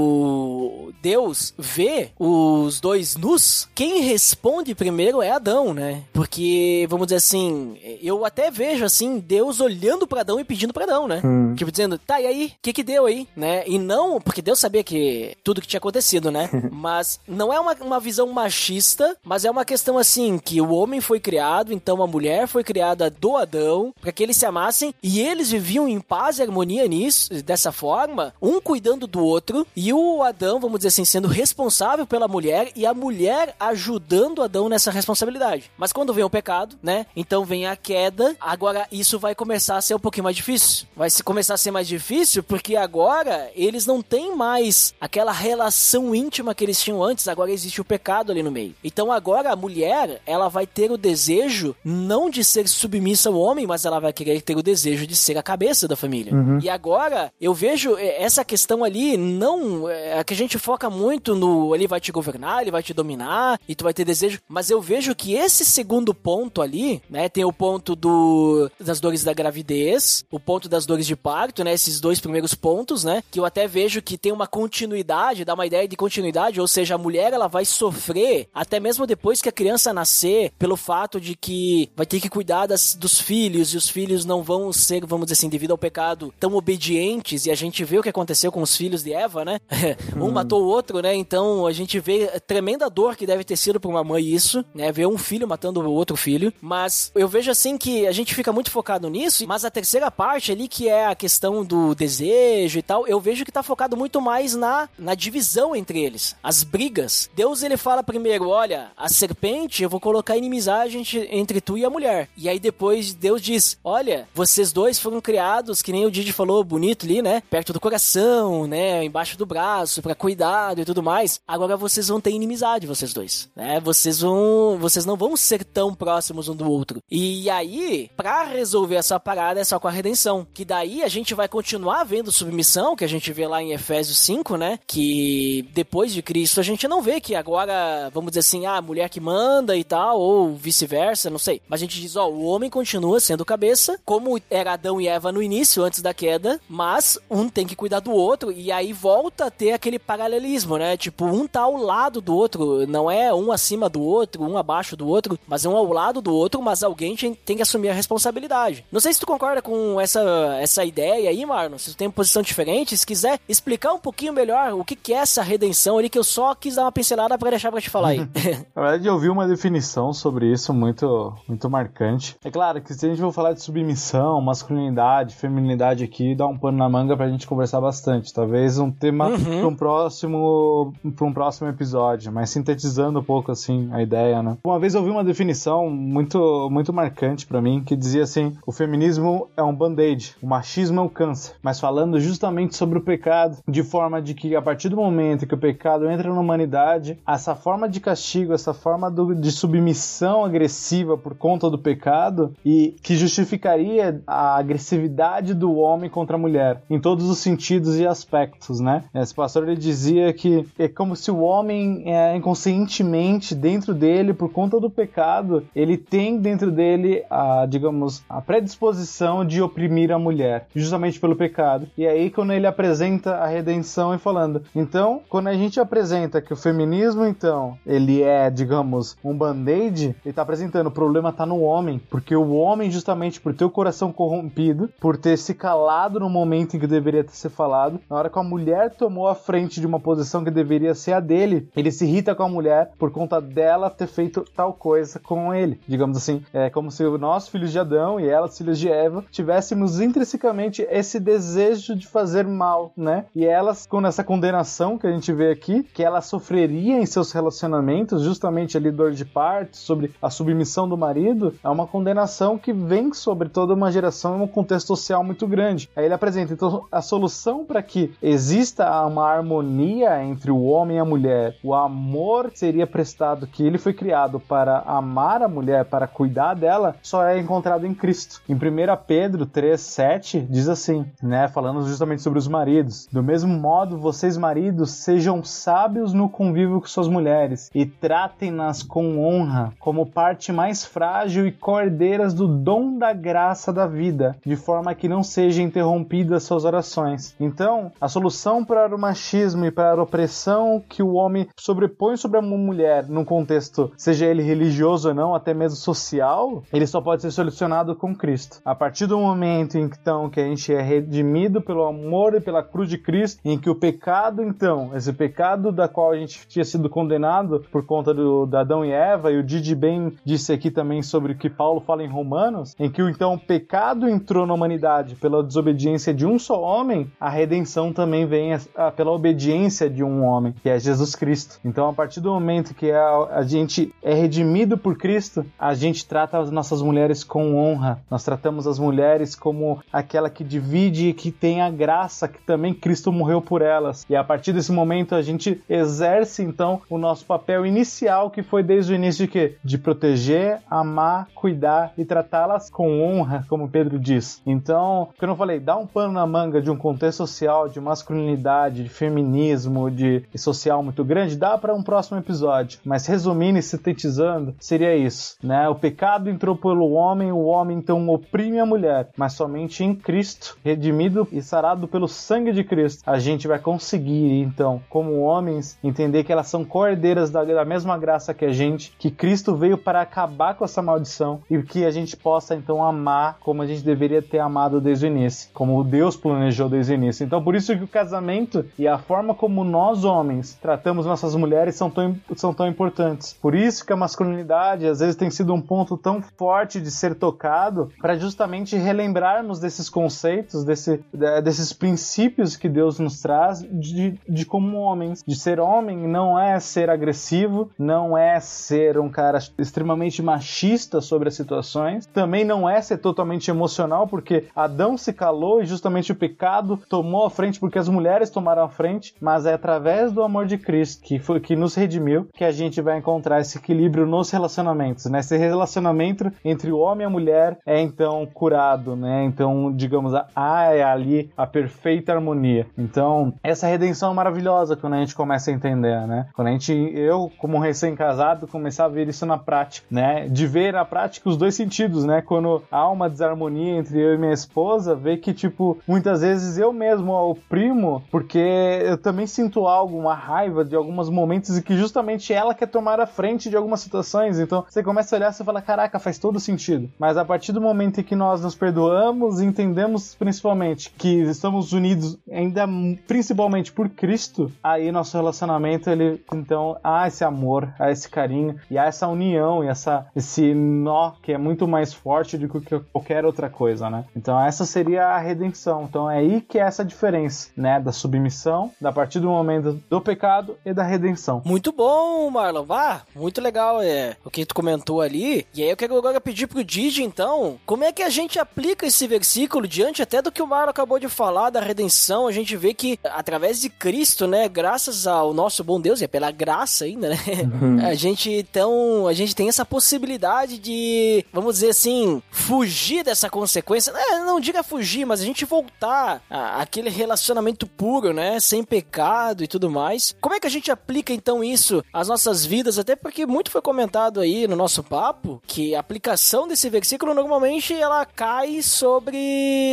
Deus vê os dois nus, quem responde primeiro é Adão, né? Porque, vamos dizer assim, eu até vejo assim, Deus olhando para Adão e pedindo para Adão, né? Hum. Tipo dizendo, tá, e aí? O que que deu aí? Né? E não, porque Deus sabia que tudo que tinha acontecido, né? mas não é uma, uma visão machista, mas é uma questão assim, que o homem foi criado, então a mulher foi criada do Adão, para que eles se amassem e eles viviam em paz e harmonia nisso, dessa forma, um cuidando do outro e o Adão, vamos dizer assim, sendo responsável pela mulher e a mulher ajudando Adão nessa responsabilidade. Mas quando vem o pecado, né? Então vem a queda, agora isso vai começar a ser um pouquinho mais difícil. Vai se começar a ser mais difícil porque agora eles não têm mais aquela relação íntima que eles tinham antes, agora existe o pecado ali no meio. Então agora a mulher, ela vai ter o desejo não de ser submissa ao homem, mas ela vai querer ter o desejo de ser a cabeça da família.
Uhum.
E agora eu vejo é, essa questão ali não é que a gente foca muito no ele vai te governar, ele vai te dominar e tu vai ter desejo, mas eu vejo que esse segundo ponto ali, né, tem o ponto do das dores da gravidez, o ponto das dores de parto, né, esses dois primeiros pontos, né, que eu até vejo que tem uma continuidade, dá uma ideia de continuidade, ou seja, a mulher ela vai sofrer até mesmo depois que a criança nascer, pelo fato de que vai ter que cuidar das, dos filhos e os filhos não vão ser, vamos dizer assim, devido ao pecado, tão obedientes e a gente vê o que aconteceu com os filhos de Eva, né? um matou o outro, né? Então a gente vê tremenda dor que deve ter sido para uma mãe isso, né? Ver um filho matando o outro filho, mas eu vejo assim que a gente fica muito focado nisso, mas a terceira parte ali que é a questão do desejo e tal, eu vejo que tá focado muito mais na, na divisão entre eles, as brigas. Deus ele fala primeiro, olha, a serpente eu vou colocar inimizade entre, entre tu e a mulher. E aí depois Deus diz, olha, vocês dois foram criados, que nem o Didi falou bonito ali, né? Perto do coração, né? Embaixo do braço, para cuidado e tudo mais. Agora vocês vão ter inimizade, vocês dois, né? Vocês vão, vocês não vão ser tão próximos um do outro. E aí, para resolver essa parada é só com a redenção, que daí a gente vai continuar vendo submissão, que a gente vê lá em Efésios 5, né? Que depois de Cristo a gente não vê que agora, vamos dizer assim, ah, a mulher que manda e tal, ou vice-versa, não sei. Mas a gente diz, ó, o homem continua sendo cabeça, como era Adão e Eva no início, antes da queda, mas um tem que cuidar do outro, e aí volta a ter aquele paralelismo, né? Tipo, um tá ao lado do outro, não é um acima do outro, um abaixo do outro, mas um ao lado do outro, mas alguém tem que assumir a responsabilidade. Não sei se tu concorda com essa, essa ideia aí, Marlon, se tu tem posição diferente, se quiser explicar um pouquinho melhor o que, que é essa redenção ali, que eu só quis dar uma pincelada para deixar pra te falar aí.
Na verdade, eu vi uma definição sobre isso muito, muito marcante. É claro que se a gente for falar de submissão, masculinidade, feminilidade aqui, dá um pano na manga pra gente conversar bastante. Talvez um tema
Uhum.
pra um próximo pra um próximo episódio, mas sintetizando um pouco assim a ideia, né? Uma vez eu vi uma definição muito muito marcante pra mim que dizia assim: o feminismo é um band-aid, o machismo é um câncer, mas falando justamente sobre o pecado, de forma de que a partir do momento que o pecado entra na humanidade, essa forma de castigo, essa forma do- de submissão agressiva por conta do pecado e que justificaria a agressividade do homem contra a mulher em todos os sentidos e aspectos, né? Esse pastor ele dizia que é como se o homem é, inconscientemente dentro dele por conta do pecado ele tem dentro dele a digamos a predisposição de oprimir a mulher justamente pelo pecado. E aí quando ele apresenta a redenção e falando então quando a gente apresenta que o feminismo então ele é digamos um band-aid ele está apresentando o problema está no homem porque o homem justamente por ter o coração corrompido por ter se calado no momento em que deveria ter se falado na hora que a mulher tomou a frente de uma posição que deveria ser a dele. Ele se irrita com a mulher por conta dela ter feito tal coisa com ele. Digamos assim é como se nós filhos de Adão e elas filhos de Eva tivéssemos intrinsecamente esse desejo de fazer mal né? E elas com essa condenação que a gente vê aqui que ela sofreria em seus relacionamentos justamente ali dor de parto sobre a submissão do marido é uma condenação que vem sobre toda uma geração em um contexto social muito grande. Aí ele apresenta então a solução para que exista uma harmonia entre o homem e a mulher, o amor seria prestado, que ele foi criado para amar a mulher, para cuidar dela, só é encontrado em Cristo. Em 1 Pedro 3:7 diz assim, né, falando justamente sobre os maridos. Do mesmo modo, vocês maridos sejam sábios no convívio com suas mulheres e tratem-nas com honra, como parte mais frágil e cordeiras do dom da graça da vida, de forma que não sejam interrompidas suas orações. Então, a solução para o machismo e para a opressão que o homem sobrepõe sobre a mulher num contexto, seja ele religioso ou não, até mesmo social, ele só pode ser solucionado com Cristo. A partir do momento então que a gente é redimido pelo amor e pela cruz de Cristo, em que o pecado então, esse pecado da qual a gente tinha sido condenado por conta do, da Adão e Eva, e o Didi bem disse aqui também sobre o que Paulo fala em Romanos, em que então o pecado entrou na humanidade pela desobediência de um só homem, a redenção também vem pela obediência de um homem, que é Jesus Cristo. Então, a partir do momento que a, a gente é redimido por Cristo, a gente trata as nossas mulheres com honra. Nós tratamos as mulheres como aquela que divide e que tem a graça que também Cristo morreu por elas. E a partir desse momento a gente exerce então o nosso papel inicial que foi desde o início de quê? De proteger, amar, cuidar e tratá-las com honra, como Pedro diz. Então, que eu não falei, dá um pano na manga de um contexto social, de masculinidade, de feminismo, de social muito grande, dá para um próximo episódio. Mas resumindo e sintetizando, seria isso, né? O pecado entrou pelo homem, o homem então oprime a mulher, mas somente em Cristo, redimido e sarado pelo sangue de Cristo, a gente vai conseguir então, como homens, entender que elas são cordeiras da, da mesma graça que a gente, que Cristo veio para acabar com essa maldição e que a gente possa então amar como a gente deveria ter amado desde o início, como Deus planejou desde o início. Então, por isso que o casamento e a forma como nós homens tratamos nossas mulheres são tão, são tão importantes. Por isso que a masculinidade às vezes tem sido um ponto tão forte de ser tocado para justamente relembrarmos desses conceitos, desse, desses princípios que Deus nos traz de, de como homens. De ser homem não é ser agressivo, não é ser um cara extremamente machista sobre as situações, também não é ser totalmente emocional, porque Adão se calou e justamente o pecado tomou a frente porque as mulheres tomaram a frente, mas é através do amor de Cristo que foi que nos redimiu que a gente vai encontrar esse equilíbrio nos relacionamentos, né? Esse relacionamento entre o homem e a mulher é então curado, né? Então, digamos, há é ali a perfeita harmonia. Então, essa redenção é maravilhosa quando a gente começa a entender, né? Quando a gente, eu, como recém-casado, começar a ver isso na prática, né? De ver na prática os dois sentidos, né? Quando há uma desarmonia entre eu e minha esposa, ver que, tipo, muitas vezes eu mesmo oprimo, porque eu também sinto algo, uma raiva de alguns momentos e que justamente ela quer tomar a frente de algumas situações. Então, você começa a olhar e fala, caraca, faz todo sentido. Mas a partir do momento em que nós nos perdoamos e entendemos principalmente que estamos unidos ainda principalmente por Cristo, aí nosso relacionamento ele então há esse amor, há esse carinho e há essa união e essa esse nó que é muito mais forte do que qualquer outra coisa, né? Então essa seria a redenção. Então é aí que é essa diferença, né, da submissão, da partir do momento do pecado e da redenção.
Muito bom, Marlon. Vá, muito legal é o que tu comentou ali. E aí eu quero agora pedir pro Didi então, como é que a gente aplica esse versículo diante até do que o Marlon acabou de falar da redenção? A gente vê que através de Cristo, né, graças ao nosso bom Deus e é pela graça ainda, né? Uhum. A gente então, a gente tem essa possibilidade de, vamos dizer assim, fugir dessa consequência. É, não diga fugir, mas a gente voltar àquele relacionamento puro, né, sem pecado e tudo mais. Como é que a gente aplica então isso às nossas vidas? Até porque muito foi comentado aí no nosso papo que a aplicação desse versículo normalmente ela cai sobre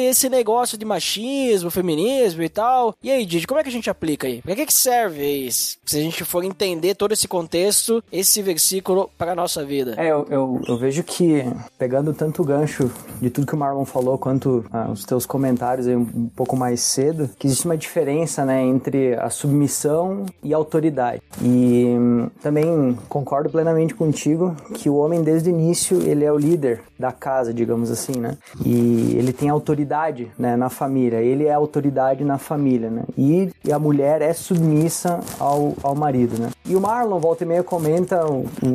esse negócio de machismo, feminismo e tal. E aí, Didi, como é que a gente aplica aí? Pra que, que serve isso? Se a gente for entender todo esse contexto, esse versículo para a nossa vida.
É, eu, eu, eu, vejo que, pegando tanto o gancho de tudo que o Marlon falou, quanto ah, os teus comentários aí um, um pouco mais cedo, que existe uma diferença, né, entre a submissão e a autoridade. E hum, também concordo plenamente contigo que o homem, desde o início, ele é o líder da casa, digamos assim, né? E ele tem autoridade, né, na família. Ele é autoridade na família, né? E, e a mulher é submissa ao, ao marido, né? E o Marlon, volta e meia, comenta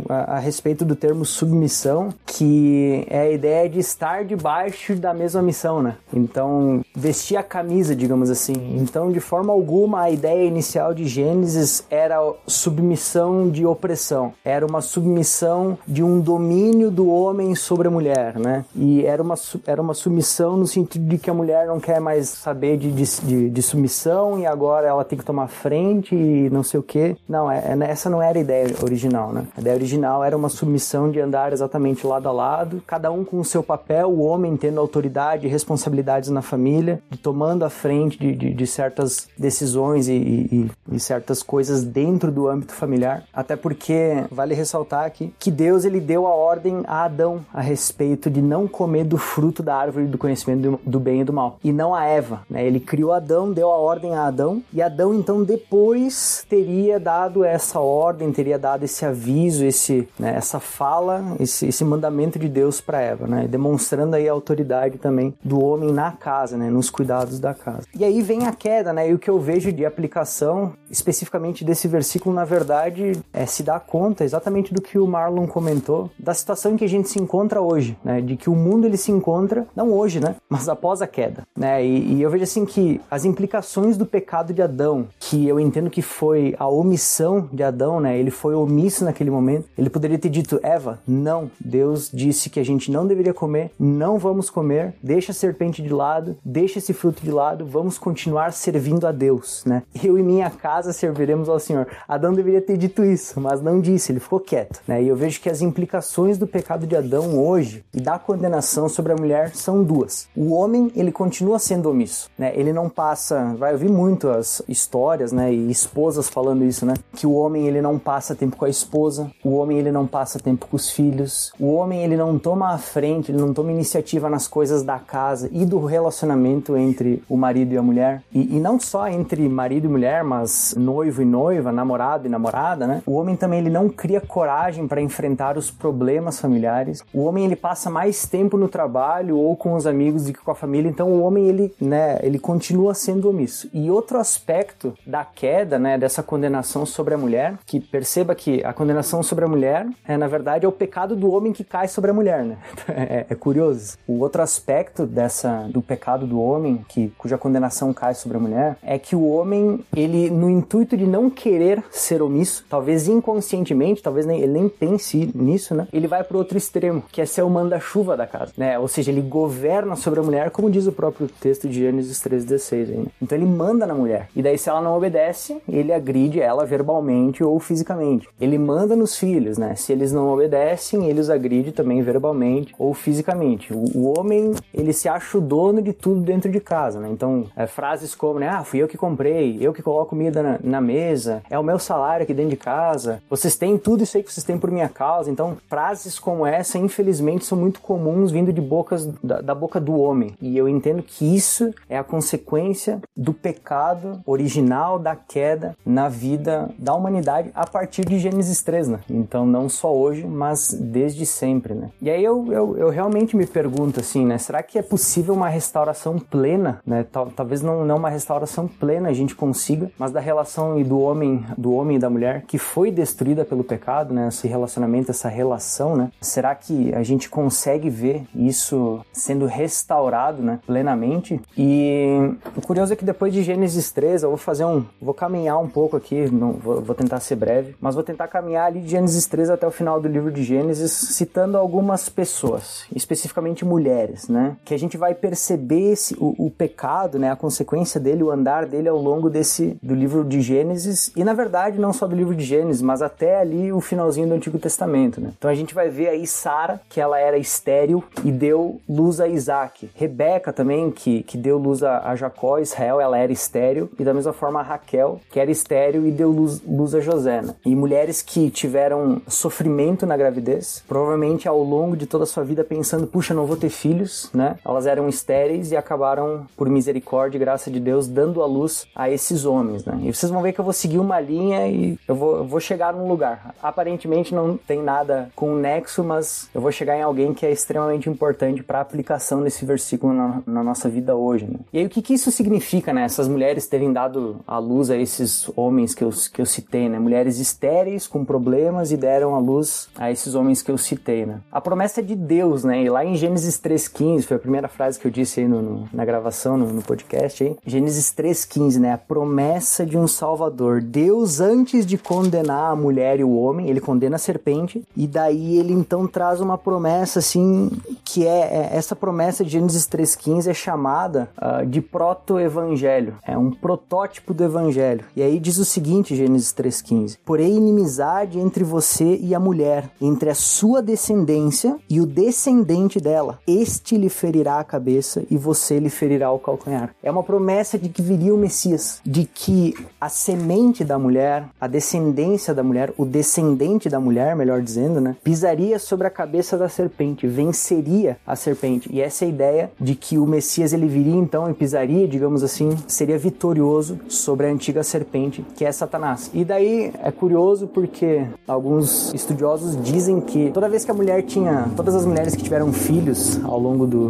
a, a, respeito do termo submissão, que é a ideia de estar debaixo da mesma missão, né? Então, vestir a camisa, digamos assim. Então, de forma alguma, a ideia inicial de Gênesis era submissão de opressão. Era uma submissão de um domínio do homem sobre a mulher, né? E era uma, era uma submissão no sentido de que a mulher não quer mais saber de, de, de submissão e agora ela tem que tomar frente e não sei o que. Não, é, é, essa não era a ideia original, né? A ideia original era uma submissão de andar exatamente lado a lado, cada um com o seu papel, o homem tendo autoridade e responsabilidades na família, de tomando a frente de, de, de certas decisões e, e, e, certas coisas dentro do âmbito familiar. Até porque vale ressaltar aqui que Deus ele deu a ordem a Adão a respeito de não comer do fruto da árvore do conhecimento do, do bem e do mal, e não a Eva. Né? Ele criou Adão, deu a ordem a Adão, e Adão então depois teria dado essa ordem, teria dado esse aviso, esse, né, essa fala, esse, esse mandamento de Deus para Eva, né? demonstrando aí a autoridade também do homem na casa, né? nos cuidados da casa. E aí vem a queda, né? E o que eu vejo de aplicação especificamente desse versículo, na verdade, é se dar conta exatamente do que o Marlon comentou, da situação em que a gente se encontra hoje. hoje, né? De que o mundo ele se encontra, não hoje, né? Mas após a queda, né? E, e eu vejo assim que as implicações do pecado de Adão, que eu entendo que foi a omissão de Adão, né? Ele foi omisso naquele momento. Ele poderia ter dito, Eva, não. Deus disse que a gente não deveria comer, não vamos comer, deixa a serpente de lado, deixa esse fruto de lado, vamos continuar servindo a Deus, né? Eu e minha casa serviremos ao Senhor. Adão deveria ter dito isso, mas não disse, ele ficou quieto, né? E eu vejo que as implicações do pecado de Adão hoje e da condenação sobre a mulher são duas. O homem, ele continua sendo omisso, né? Ele não passa, vai ouvir muito as histórias, né, e esposas falando isso, né? Que o homem ele não passa tempo com a esposa, o homem ele não passa tempo com os filhos, o homem ele não toma a frente, ele não toma iniciativa nas coisas da casa e do relacionamento entre o marido e a mulher. E, e não só entre marido e mulher, mas noivo e noiva, namorado e namorada, né? O homem também ele não cria coragem para enfrentar os problemas familiares. O homem ele passa mais tempo no trabalho ou com os amigos do que com a família. Então o homem ele, né, ele continua sendo omisso. E outro aspecto da queda, né, dessa condenação sobre a mulher, que perceba que a condenação sobre a mulher é na verdade é o pecado do homem que cai sobre a mulher, né? É, é curioso. O outro aspecto dessa do pecado do homem, que cuja condenação cai sobre a mulher, é que o homem ele no intuito de não querer ser omisso, talvez inconscientemente, talvez nem, ele nem pense nisso, né? Ele vai para outro extremo, que é ser o manda-chuva da casa, né? Ou seja, ele governa sobre a mulher, como diz o próprio texto de Gênesis 3:16 aí, né? Então ele manda na mulher. E daí se ela não obedece, ele agride ela verbalmente ou fisicamente. Ele manda nos filhos, né? Se eles não obedecem, ele os agride também verbalmente ou fisicamente. O, o homem, ele se acha o dono de tudo dentro de casa, né? Então, é, frases como, né? Ah, fui eu que comprei, eu que coloco comida na, na mesa, é o meu salário aqui dentro de casa, vocês têm tudo isso aí que vocês têm por minha causa. Então, frases como essa, infelizmente, são muito comuns vindo de bocas da, da boca do homem. E eu entendo que isso é a consequência do pecado original da queda na vida da humanidade a partir de Gênesis 3, né? Então, não só hoje, mas desde sempre, né? E aí eu, eu, eu realmente me pergunto assim, né? Será que é possível uma restauração plena, né? Tal, talvez não, não uma restauração plena a gente consiga, mas da relação e do homem, do homem e da mulher que foi destruída pelo pecado, né? Esse relacionamento, essa relação, né? Será que a gente consegue ver isso sendo restaurado, né? Plenamente? E o curioso é que depois de Gênesis 3, eu vou fazer um, vou caminhar um pouco aqui, não vou, vou tentar ser breve, mas vou tentar caminhar ali de Gênesis 3 até o final do livro de Gênesis, citando algumas pessoas, especificamente mulheres, né? Que a gente vai perceber esse, o, o pecado, né? A consequência dele, o andar dele ao longo desse do livro de Gênesis e na verdade não só do livro de Gênesis, mas até ali o finalzinho do Antigo Testamento, né? Então a gente vai ver aí Sara, que ela era estéril e deu luz a Isaac. Rebeca também, que, que deu luz a, a Jacó, Israel, ela era estéril. E da mesma forma Raquel, que era estéril e deu luz, luz a José. Né? E mulheres que tiveram sofrimento na gravidez, provavelmente ao longo de toda a sua vida pensando, puxa, não vou ter filhos, né? Elas eram estéreis e acabaram, por misericórdia e graça de Deus, dando a luz a esses homens, né? E vocês vão ver que eu vou seguir uma linha e eu vou, eu vou chegar num lugar. Aparentemente não tem nada com o nexo, mas eu vou chegar em alguém que é extremamente importante para a aplicação desse versículo na, na nossa vida hoje. Né? E aí o que, que isso significa, né? Essas mulheres terem dado a luz a esses homens que eu, que eu citei, né? Mulheres estéreis com problemas e deram a luz a esses homens que eu citei, né? A promessa é de Deus, né? E lá em Gênesis 3,15, foi a primeira frase que eu disse aí no, no, na gravação, no, no podcast aí. Gênesis 3,15, né? A promessa de um Salvador. Deus, antes de condenar a mulher e o homem, ele condena a serpente, e daí ele então traz uma promessa assim, que é, é essa promessa de Gênesis 3,15 é chamada uh, de proto-evangelho. É um protótipo do evangelho. E aí diz o seguinte, Gênesis 3,15: Porém, inimizade entre você e a mulher, entre a sua descendência e o descendente dela. Este lhe ferirá a cabeça e você lhe ferirá o calcanhar. É uma promessa de que viria o Messias, de que a semente da mulher, a descendência da mulher, o descendente da mulher, melhor dizendo, né, pisaria sobre a cabeça da serpente, venceria a serpente. E essa é a ideia de que o Messias ele viria então e pisaria, digamos assim, seria vitorioso sobre a antiga serpente, que é Satanás. E daí é curioso porque alguns estudiosos dizem que toda vez que a mulher tinha, todas as mulheres que tiveram filhos ao longo do,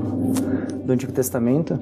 do Antigo Testamento,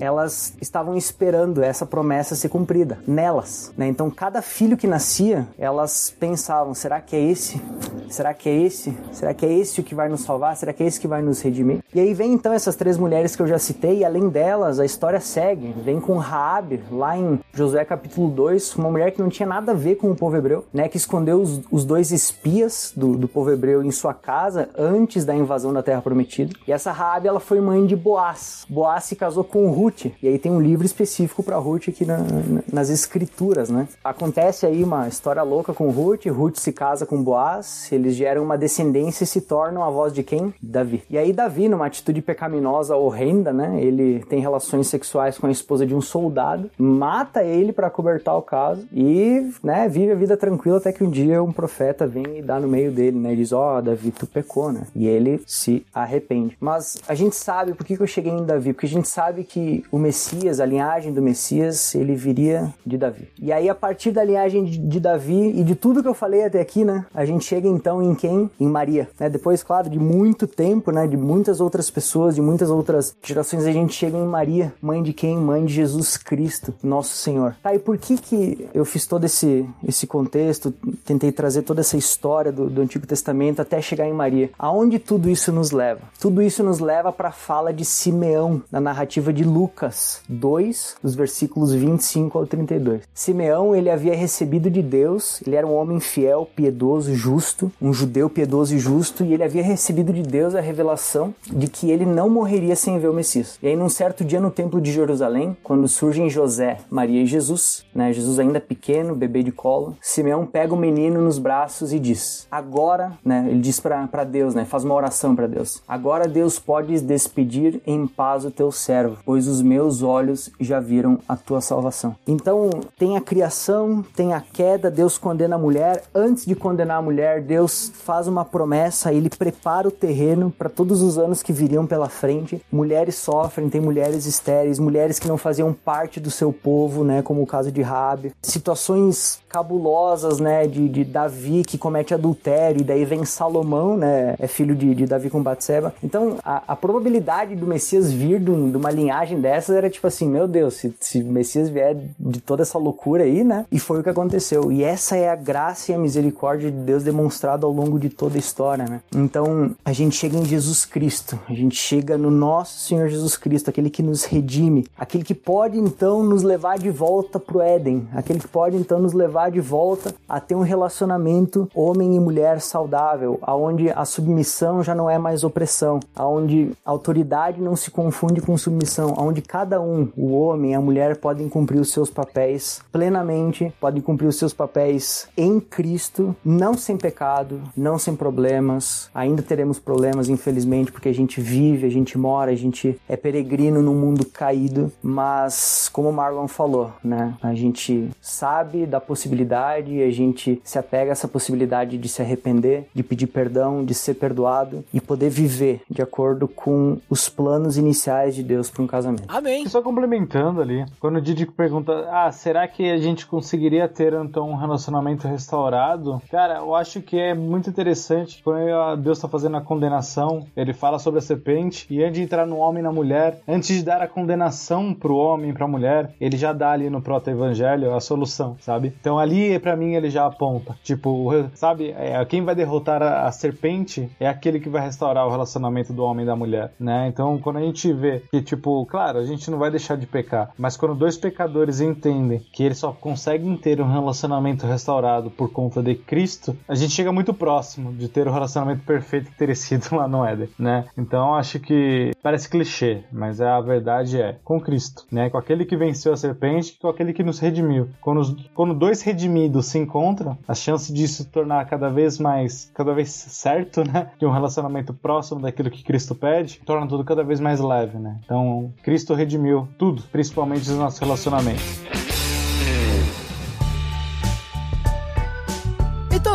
elas estavam esperando essa promessa ser cumprida nelas, né? Então cada filho que nascia, elas pensavam, será que é esse? Será que é esse? Será que é esse o que vai nos salvar? Será que é esse que vai nos redimir? E aí vem então essas três mulheres que eu já citei, e além delas, a história segue. Vem com Raabe, lá em Josué capítulo 2, uma mulher que não tinha nada a ver com o povo hebreu, né? Que escondeu os, os dois espias do, do povo hebreu em sua casa antes da invasão da Terra Prometida. E essa Raabe, ela foi mãe de Boaz. Boaz se casou com Ruth, e aí tem um livro específico para Ruth aqui na, na, nas escrituras, né? Acontece aí uma história louca com Ruth, Ruth se casa com Boaz, eles geram uma descendência e se tornam a voz de quem? Davi. E aí Davi, numa atitude pecaminosa horrenda, né? Ele tem relações sexuais com a esposa de um soldado, mata ele para cobertar o caso e, né, vive a vida tranquila até que um dia um profeta vem e dá no meio dele, né? E diz: "Ó, oh, Davi, tu pecou, né?" E ele se arrepende. Mas a gente sabe por que eu cheguei em Davi, porque a gente sabe que o Messias, a linhagem do Messias, ele viria de Davi. E aí a partir da linhagem de, de Davi e de tudo que eu falei até aqui, né, a gente chega então em quem? Em Maria, né? Depois, claro, de muito tempo, né, de muitas outras pessoas, de muitas outras gerações, a gente chega em Maria, mãe de quem? Mãe de Jesus Cristo, nosso Senhor. Tá, e por que que eu fiz todo esse, esse contexto, tentei trazer toda essa história do, do Antigo Testamento até chegar em Maria? Aonde tudo isso nos leva? Tudo isso nos leva para a fala de Simeão, na narrativa de Lucas 2, dos versículos 25 ao 32. Simeão, ele havia recebido de Deus, ele era um homem fiel, piedoso, justo, um judeu piedoso e justo, e ele havia recebido de Deus a revelação de que ele não morreria sem ver o Messias. E aí, num certo dia no templo de Jerusalém, quando surgem José, Maria e Jesus, né, Jesus ainda pequeno, bebê de colo, Simeão pega o menino nos braços e diz: Agora, né, ele diz para Deus, né, faz uma oração para Deus: Agora Deus pode despedir em paz o teu servo, pois os meus olhos já viram a tua salvação. Então, tem a criação, tem a queda, Deus condena a mulher. Antes de condenar a mulher, Deus faz uma promessa, ele prepara o terreno para todos os anos que viriam pela frente. Mulheres sofrem, tem mulheres estéreis, mulheres que não faziam parte do seu povo, né, como o caso de Rabi. Situações cabulosas, né, de, de Davi que comete adultério, e daí vem Salomão, né, é filho de, de Davi com Batseba. Então, a, a probabilidade do Messias vir de, de, uma linhagem dessas era tipo assim, meu Deus, se, se Messias vier de toda essa loucura aí, né, e foi o que aconteceu. E essa é a graça e a misericórdia de Deus demonstrada ao longo de toda a história, né. Então, a gente chega em Jesus Cristo, a gente chega no nosso Senhor Jesus Cristo, aquele que nos redime, aquele que pode então nos levar de volta pro Éden, aquele que pode então nos levar de volta a ter um relacionamento homem e mulher saudável, aonde a submissão já não é mais opressão, aonde autoridade não se confunde com submissão, aonde cada um, o homem e a mulher podem cumprir os seus papéis plenamente, podem cumprir os seus papéis em Cristo, não sem pecado, não sem problemas. Ainda teremos problemas, infelizmente, porque a gente vive, a gente mora, a gente é peregrino num mundo caído, mas como o Marlon falou, né? A gente sabe da possibilidade e a gente se apega a essa possibilidade de se arrepender, de pedir perdão, de ser perdoado e poder viver de acordo com os planos iniciais de Deus para um casamento.
Amém.
Só complementando ali, quando o Didi pergunta, ah, será que a gente conseguiria ter então um relacionamento restaurado? Cara, eu acho que é muito interessante quando Deus está fazendo a condenação, ele fala sobre a serpente e antes de entrar no homem e na mulher, antes de dar a condenação pro homem e pra mulher, ele já dá ali no proto-evangelho a solução, sabe? Então ali, para mim, ele já aponta. Tipo, sabe, é, quem vai derrotar a, a, serpente é aquele que vai restaurar o relacionamento do homem e da mulher, né? Então, quando a gente vê que, tipo, claro, a gente não vai deixar de pecar, mas quando dois pecadores entendem que eles só conseguem ter um relacionamento restaurado por conta de Cristo, a gente chega muito próximo de ter o relacionamento perfeito que teria sido lá no Éden, né? Então, acho que parece clichê, mas a verdade é com Cristo, né? Com aquele que venceu a serpente, com aquele que nos redimiu. Quando, os, quando dois redimidos se encontram, a chance disso tornar cada vez mais, cada vez certo, né? De um relacionamento próximo daquilo que Cristo pede, torna tudo cada vez mais leve, né? Então, Cristo redimiu tudo, principalmente os nossos relacionamentos.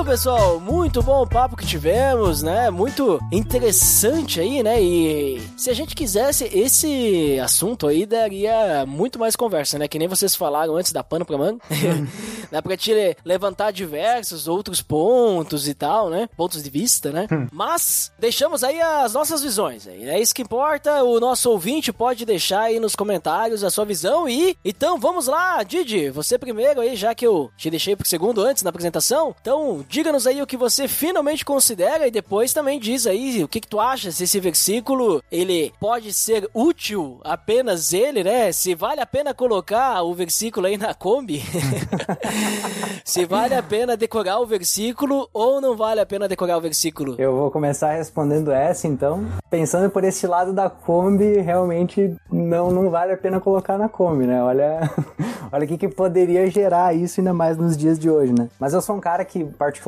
Pessoal, muito bom o papo que tivemos, né? Muito interessante aí, né? E se a gente quisesse, esse assunto aí daria muito mais conversa, né? Que nem vocês falaram antes da pano pra mano. Dá pra te le- levantar diversos outros pontos e tal, né? Pontos de vista, né? Mas deixamos aí as nossas visões. aí, É isso que importa. O nosso ouvinte pode deixar aí nos comentários a sua visão e então vamos lá, Didi, você primeiro aí, já que eu te deixei pro segundo antes na apresentação. Então, diga-nos aí o que você finalmente considera e depois também diz aí o que, que tu acha se esse versículo ele pode ser útil apenas ele, né? Se vale a pena colocar o versículo aí na Kombi. se vale a pena decorar o versículo ou não vale a pena decorar o versículo.
Eu vou começar respondendo essa, então. Pensando por esse lado da Kombi, realmente não, não vale a pena colocar na Kombi, né? Olha, olha o que, que poderia gerar isso ainda mais nos dias de hoje, né? Mas eu sou um cara que, particularmente,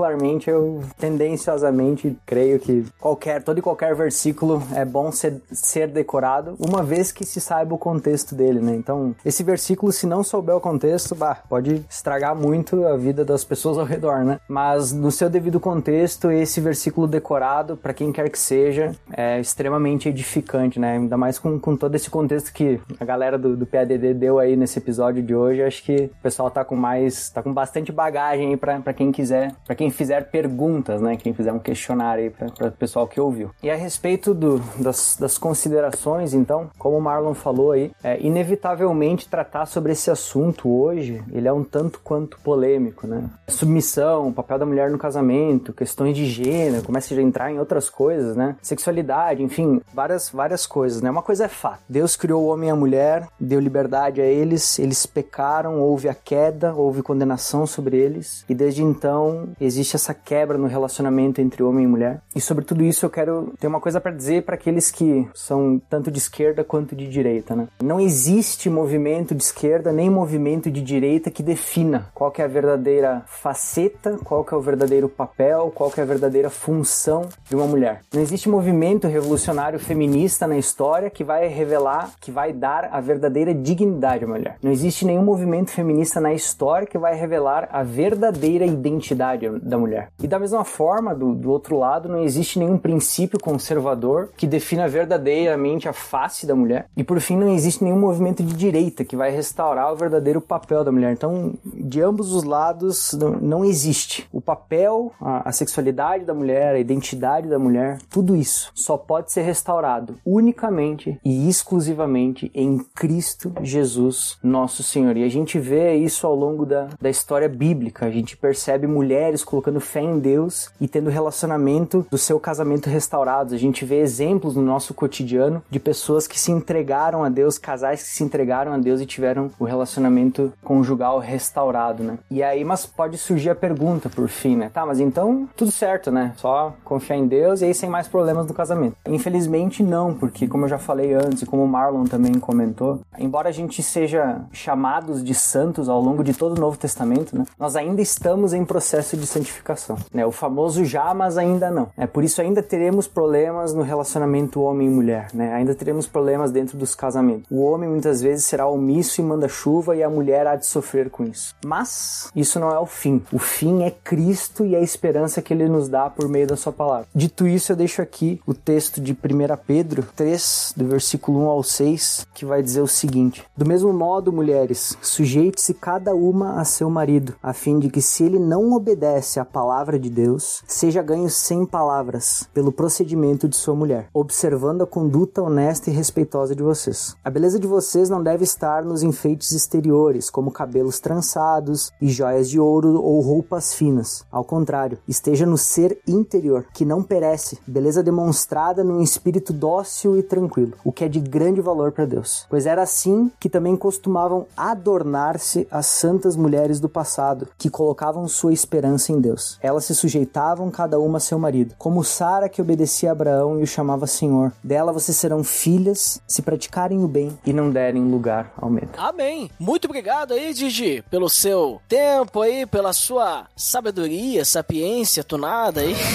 eu tendenciosamente creio que qualquer, todo e qualquer versículo é bom ser, ser decorado, uma vez que se saiba o contexto dele, né? Então, esse versículo, se não souber o contexto, bah, pode estragar muito a vida das pessoas ao redor, né? Mas no seu devido contexto, esse versículo decorado, para quem quer que seja, é extremamente edificante, né? Ainda mais com, com todo esse contexto que a galera do, do PADD deu aí nesse episódio de hoje, acho que o pessoal tá com mais, tá com bastante bagagem aí pra, pra quem quiser, para quem fizer perguntas, né? Quem fizer um questionário aí pra, pra pessoal que ouviu. E a respeito do, das, das considerações, então, como o Marlon falou aí, é, inevitavelmente tratar sobre esse assunto hoje, ele é um tanto quanto polêmico, né? Submissão, papel da mulher no casamento, questões de gênero, começa a entrar em outras coisas, né? Sexualidade, enfim, várias, várias coisas, né? Uma coisa é fato. Deus criou o homem e a mulher, deu liberdade a eles, eles pecaram, houve a queda, houve condenação sobre eles, e desde então existe essa quebra no relacionamento entre homem e mulher. E sobre tudo isso eu quero ter uma coisa para dizer para aqueles que são tanto de esquerda quanto de direita, né? Não existe movimento de esquerda nem movimento de direita que defina qual que é a verdadeira faceta, qual que é o verdadeiro papel, qual que é a verdadeira função de uma mulher. Não existe movimento revolucionário feminista na história que vai revelar, que vai dar a verdadeira dignidade à mulher. Não existe nenhum movimento feminista na história que vai revelar a verdadeira identidade da mulher. E da mesma forma, do, do outro lado, não existe nenhum princípio conservador que defina verdadeiramente a face da mulher. E por fim, não existe nenhum movimento de direita que vai restaurar o verdadeiro papel da mulher. Então, de ambos os lados, não, não existe. O papel, a, a sexualidade da mulher, a identidade da mulher, tudo isso só pode ser restaurado unicamente e exclusivamente em Cristo Jesus, nosso Senhor. E a gente vê isso ao longo da, da história bíblica. A gente percebe mulheres colocando fé em Deus e tendo relacionamento do seu casamento restaurados. A gente vê exemplos no nosso cotidiano de pessoas que se entregaram a Deus, casais que se entregaram a Deus e tiveram o relacionamento conjugal restaurado, né? E aí, mas pode surgir a pergunta por fim, né? Tá, mas então tudo certo, né? Só confiar em Deus e aí sem mais problemas no casamento. Infelizmente não, porque como eu já falei antes e como o Marlon também comentou, embora a gente seja chamados de santos ao longo de todo o Novo Testamento, né? Nós ainda estamos em processo de santificação, né? O famoso já, mas ainda não. É por isso ainda teremos problemas no relacionamento homem e mulher, né? Ainda teremos problemas dentro dos casamentos. O homem muitas vezes será omisso e manda chuva e a mulher há de sofrer com isso. Mas isso não é o fim. O fim é Cristo e a esperança que ele nos dá por meio da sua palavra. Dito isso, eu deixo aqui o texto de 1 Pedro 3, do versículo 1 ao 6, que vai dizer o seguinte: Do mesmo modo, mulheres, sujeite-se cada uma a seu marido, a fim de que se ele não obedece à palavra de Deus, seja ganho sem palavras pelo procedimento de sua mulher, observando a conduta honesta e respeitosa de vocês. A beleza de vocês não deve estar nos enfeites exteriores, como cabelos trançados e joias de ouro ou roupas finas. Ao contrário, esteja no ser interior, que não perece, beleza demonstrada num espírito dócil e tranquilo, o que é de grande valor para Deus. Pois era assim que também costumavam adornar-se as santas mulheres do passado, que colocavam sua esperança em Deus. Elas se sujeitavam cada uma a seu marido, como Sara que obedecia a Abraão e o chamava Senhor. Dela vocês serão filhas se praticarem o bem e não derem lugar ao medo.
Amém. Muito obrigado aí, Gigi, pelo seu tempo aí, pela sua sabedoria, sapiência tunada aí.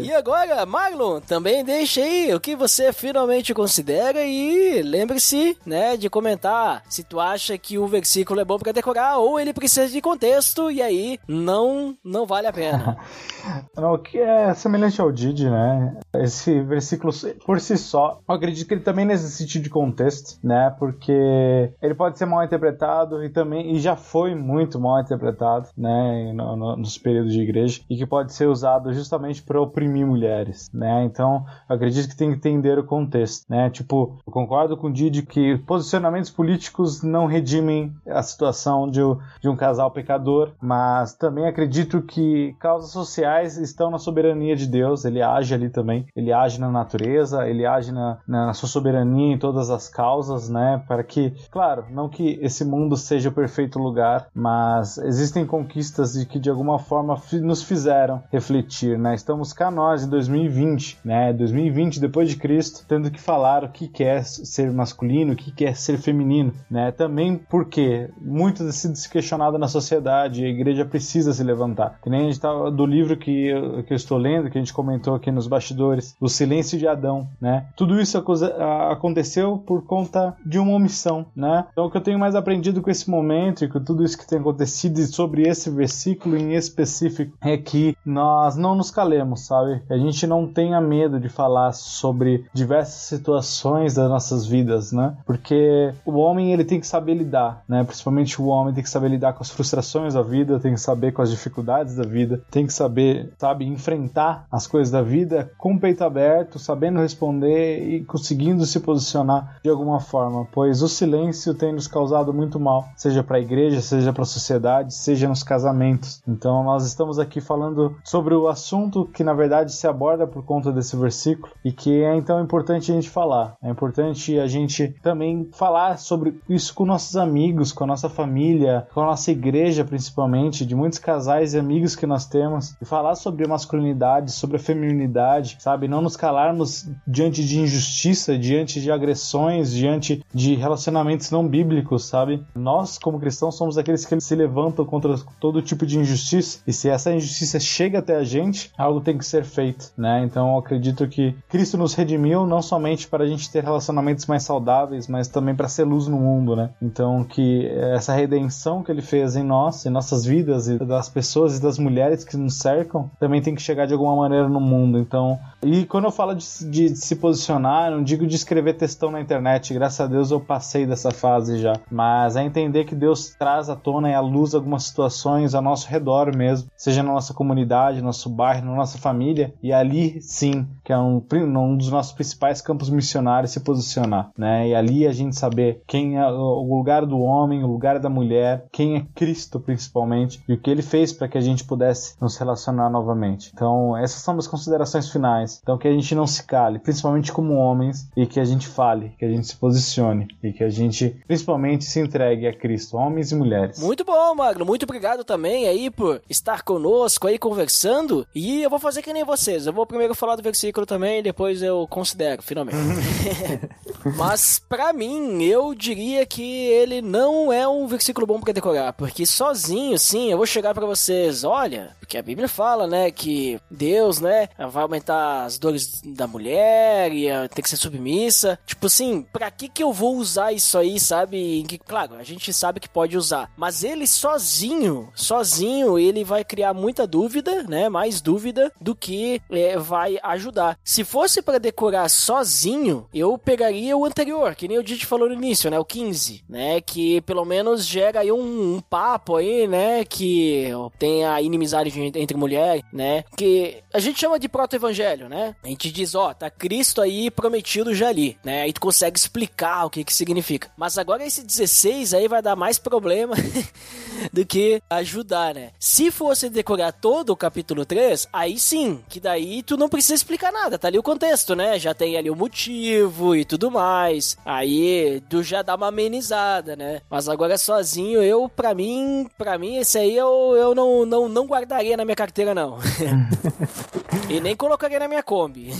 E agora, Marlon, também deixa aí o que você finalmente considera e lembre-se, né, de comentar comentar se tu acha que o versículo é bom pra decorar ou ele precisa de contexto e aí não não vale a pena.
O que é semelhante ao Didi, né? Esse versículo por si só, eu acredito que ele também necessite de contexto, né? Porque ele pode ser mal interpretado e também e já foi muito mal interpretado, né? No, no, nos períodos de igreja e que pode ser usado justamente para oprimir mulheres, né? Então, eu acredito que tem que entender o contexto, né? Tipo, eu concordo com o Didi que posicionamentos políticos não redimem a situação de, de um casal pecador, mas também acredito que causas sociais estão na soberania de Deus, ele age ali também, ele age na natureza, ele age na, na sua soberania em todas as causas, né? Para que, claro, não que esse mundo seja o perfeito lugar, mas existem conquistas de que de alguma forma nos fizeram refletir, né? Estamos cá nós em 2020, né? 2020 depois de Cristo, tendo que falar o que quer ser masculino, o que quer ser feminino, né? Também porque muito tem sido questionado na sociedade, igreja precisa se levantar. Que nem a gente tá do livro que eu, que eu estou lendo, que a gente comentou aqui nos bastidores, O Silêncio de Adão, né? Tudo isso aconteceu por conta de uma omissão, né? Então o que eu tenho mais aprendido com esse momento e com tudo isso que tem acontecido e sobre esse versículo em específico é que nós não nos calemos, sabe? A gente não tenha medo de falar sobre diversas situações das nossas vidas, né? Porque o homem ele tem que saber lidar, né? Principalmente o homem tem que saber lidar com as frustrações da vida, tem que saber com as dificuldades da vida, tem que saber, sabe, enfrentar as coisas da vida com o peito aberto, sabendo responder e conseguindo se posicionar de alguma forma, pois o silêncio tem nos causado muito mal, seja para a igreja, seja para a sociedade, seja nos casamentos. Então nós estamos aqui falando sobre o assunto que na verdade se aborda por conta desse versículo e que é então importante a gente falar. É importante a gente também falar sobre isso com nossos amigos, com a nossa família, com a nossa igreja principalmente, de muitos casais e amigos que nós temos, e falar sobre masculinidade, sobre a feminilidade, sabe? Não nos calarmos diante de injustiça, diante de agressões, diante de relacionamentos não bíblicos, sabe? Nós, como cristãos, somos aqueles que se levantam contra todo tipo de injustiça, e se essa injustiça chega até a gente, algo tem que ser feito, né? Então eu acredito que Cristo nos redimiu não somente para a gente ter relacionamentos mais saudáveis, mas também para ser luz no mundo, né? Então que essa redenção que ele fez em nós, em nossas vidas e das pessoas e das mulheres que nos cercam, também tem que chegar de alguma maneira no mundo. Então, e quando eu falo de, de, de se posicionar, não digo de escrever textão na internet, graças a Deus eu passei dessa fase já, mas é entender que Deus traz à tona e à luz algumas situações ao nosso redor mesmo, seja na nossa comunidade, no nosso bairro, na nossa família, e ali sim, que é um, um dos nossos principais campos missionários, se posicionar, né? E ali a gente saber quem é o lugar do homem, o lugar da mulher, quem é Cristo principalmente, e o que ele fez para que a gente pudesse nos relacionar novamente. Então, essas são as considerações finais. Então, que a gente não se cale, principalmente como homens, e que a gente fale, que a gente se posicione, e que a gente principalmente se entregue a Cristo, homens e mulheres.
Muito bom, Magno. Muito obrigado também aí por estar conosco aí conversando. E eu vou fazer que nem vocês. Eu vou primeiro falar do versículo também, depois eu considero, finalmente. Mas para mim, eu diria que ele não é um versículo bom para decorar, porque sozinho, sim, eu vou chegar para vocês, olha, porque a Bíblia fala, né, que Deus, né, vai aumentar as dores da mulher e tem que ser submissa. Tipo assim, pra que que eu vou usar isso aí, sabe? Que, claro, a gente sabe que pode usar, mas ele sozinho, sozinho, ele vai criar muita dúvida, né, mais dúvida do que é, vai ajudar. Se fosse para decorar sozinho, eu pegaria o anterior, que nem o Didi falou no início, né, o 15, né, que pelo menos gera aí um, um papo aí, né, que tem a inimizade entre mulheres, né, que a gente chama de proto-evangelho, né, a gente diz, ó, tá Cristo aí prometido já ali, né, aí tu consegue explicar o que que significa. Mas agora esse 16 aí vai dar mais problema do que ajudar, né. Se fosse decorar todo o capítulo 3, aí sim, que daí tu não precisa explicar nada, tá ali o contexto, né, já tem ali o motivo e tudo mais, aí tu já dá uma amenizada, né, mas agora sozinho, eu, pra mim, pra mim, esse aí eu, eu não, não, não guardaria na minha carteira, não. e nem colocaria na minha Kombi.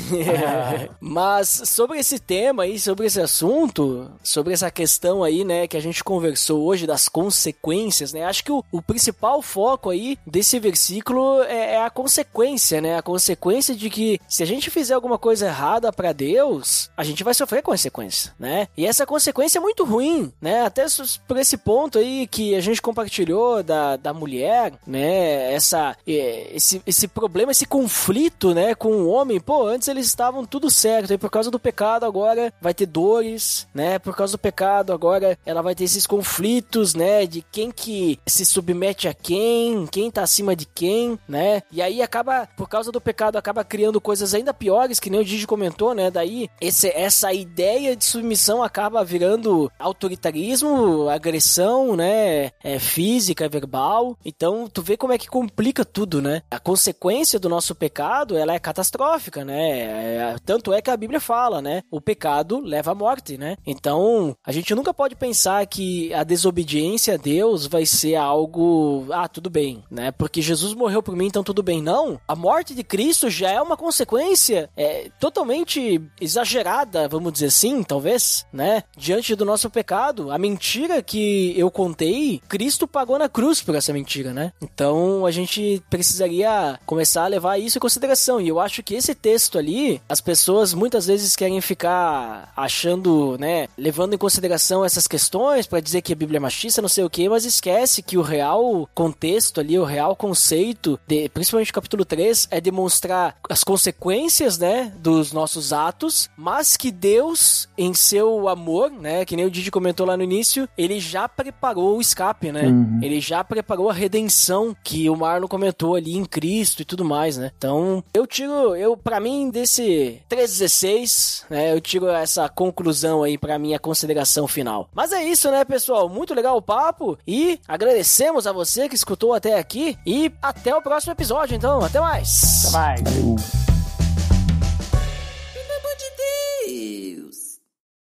Mas sobre esse tema aí, sobre esse assunto, sobre essa questão aí, né, que a gente conversou hoje das consequências, né? Acho que o, o principal foco aí desse versículo é, é, a consequência, né? A consequência de que se a gente fizer alguma coisa errada para Deus, a gente vai sofrer consequência, né? E essa consequência é muito ruim, né? Até por esse ponto aí que a gente compartilhou da, da mulher, né? Essa, esse, esse problema, esse conflito, né? Com o homem, pô, antes eles estavam tudo certo, por causa do pecado agora vai ter dores, né? Por causa do pecado agora ela vai ter esses conflitos, né? De quem que se submete a quem, quem tá acima de quem, né? E aí acaba, por causa do pecado, acaba criando coisas ainda piores, que nem o Digi comentou, né? Daí esse, essa ideia de submissão acaba virando autoritarismo, agressão, né? É, física, verbal. Então, tu vê como é que complica tudo, né? A consequência do nosso pecado, ela é catastrófica, né? É, tanto é que a Bíblia fala, né? O pecado leva à morte, né? Então, a gente nunca pode pensar que a desobediência a Deus vai ser algo, ah, tudo bem, né? Porque Jesus morreu por mim, então tudo bem. Não, a morte de Cristo já é uma consequência é, totalmente exagerada, vamos dizer assim, talvez, né? Diante do nosso pecado, a mentira que eu contei, Cristo pagou na cruz por essa mentira, né? Então a gente precisaria começar a levar isso em consideração. E eu acho que esse texto ali, as pessoas muitas vezes querem ficar achando, né, levando em consideração essas questões para dizer que a Bíblia é machista, não sei o que, mas esquece que o real contexto ali, o real conceito, de, principalmente o capítulo 3, é demonstrar as consequências, né, dos nossos atos, mas que Deus, em seu amor, né, que nem o Didi comentou lá no início, ele já preparou o escape, né? Uhum. Ele já preparou a redenção que o Marlon comentou ali em Cristo e tudo mais, né? Então, eu tiro, eu para mim desse 316, né, eu tiro essa conclusão aí para minha consideração final. Mas é isso, né, pessoal? Muito legal o papo e agradecemos a você que escutou até aqui e até o próximo episódio, então, até mais.
Até mais.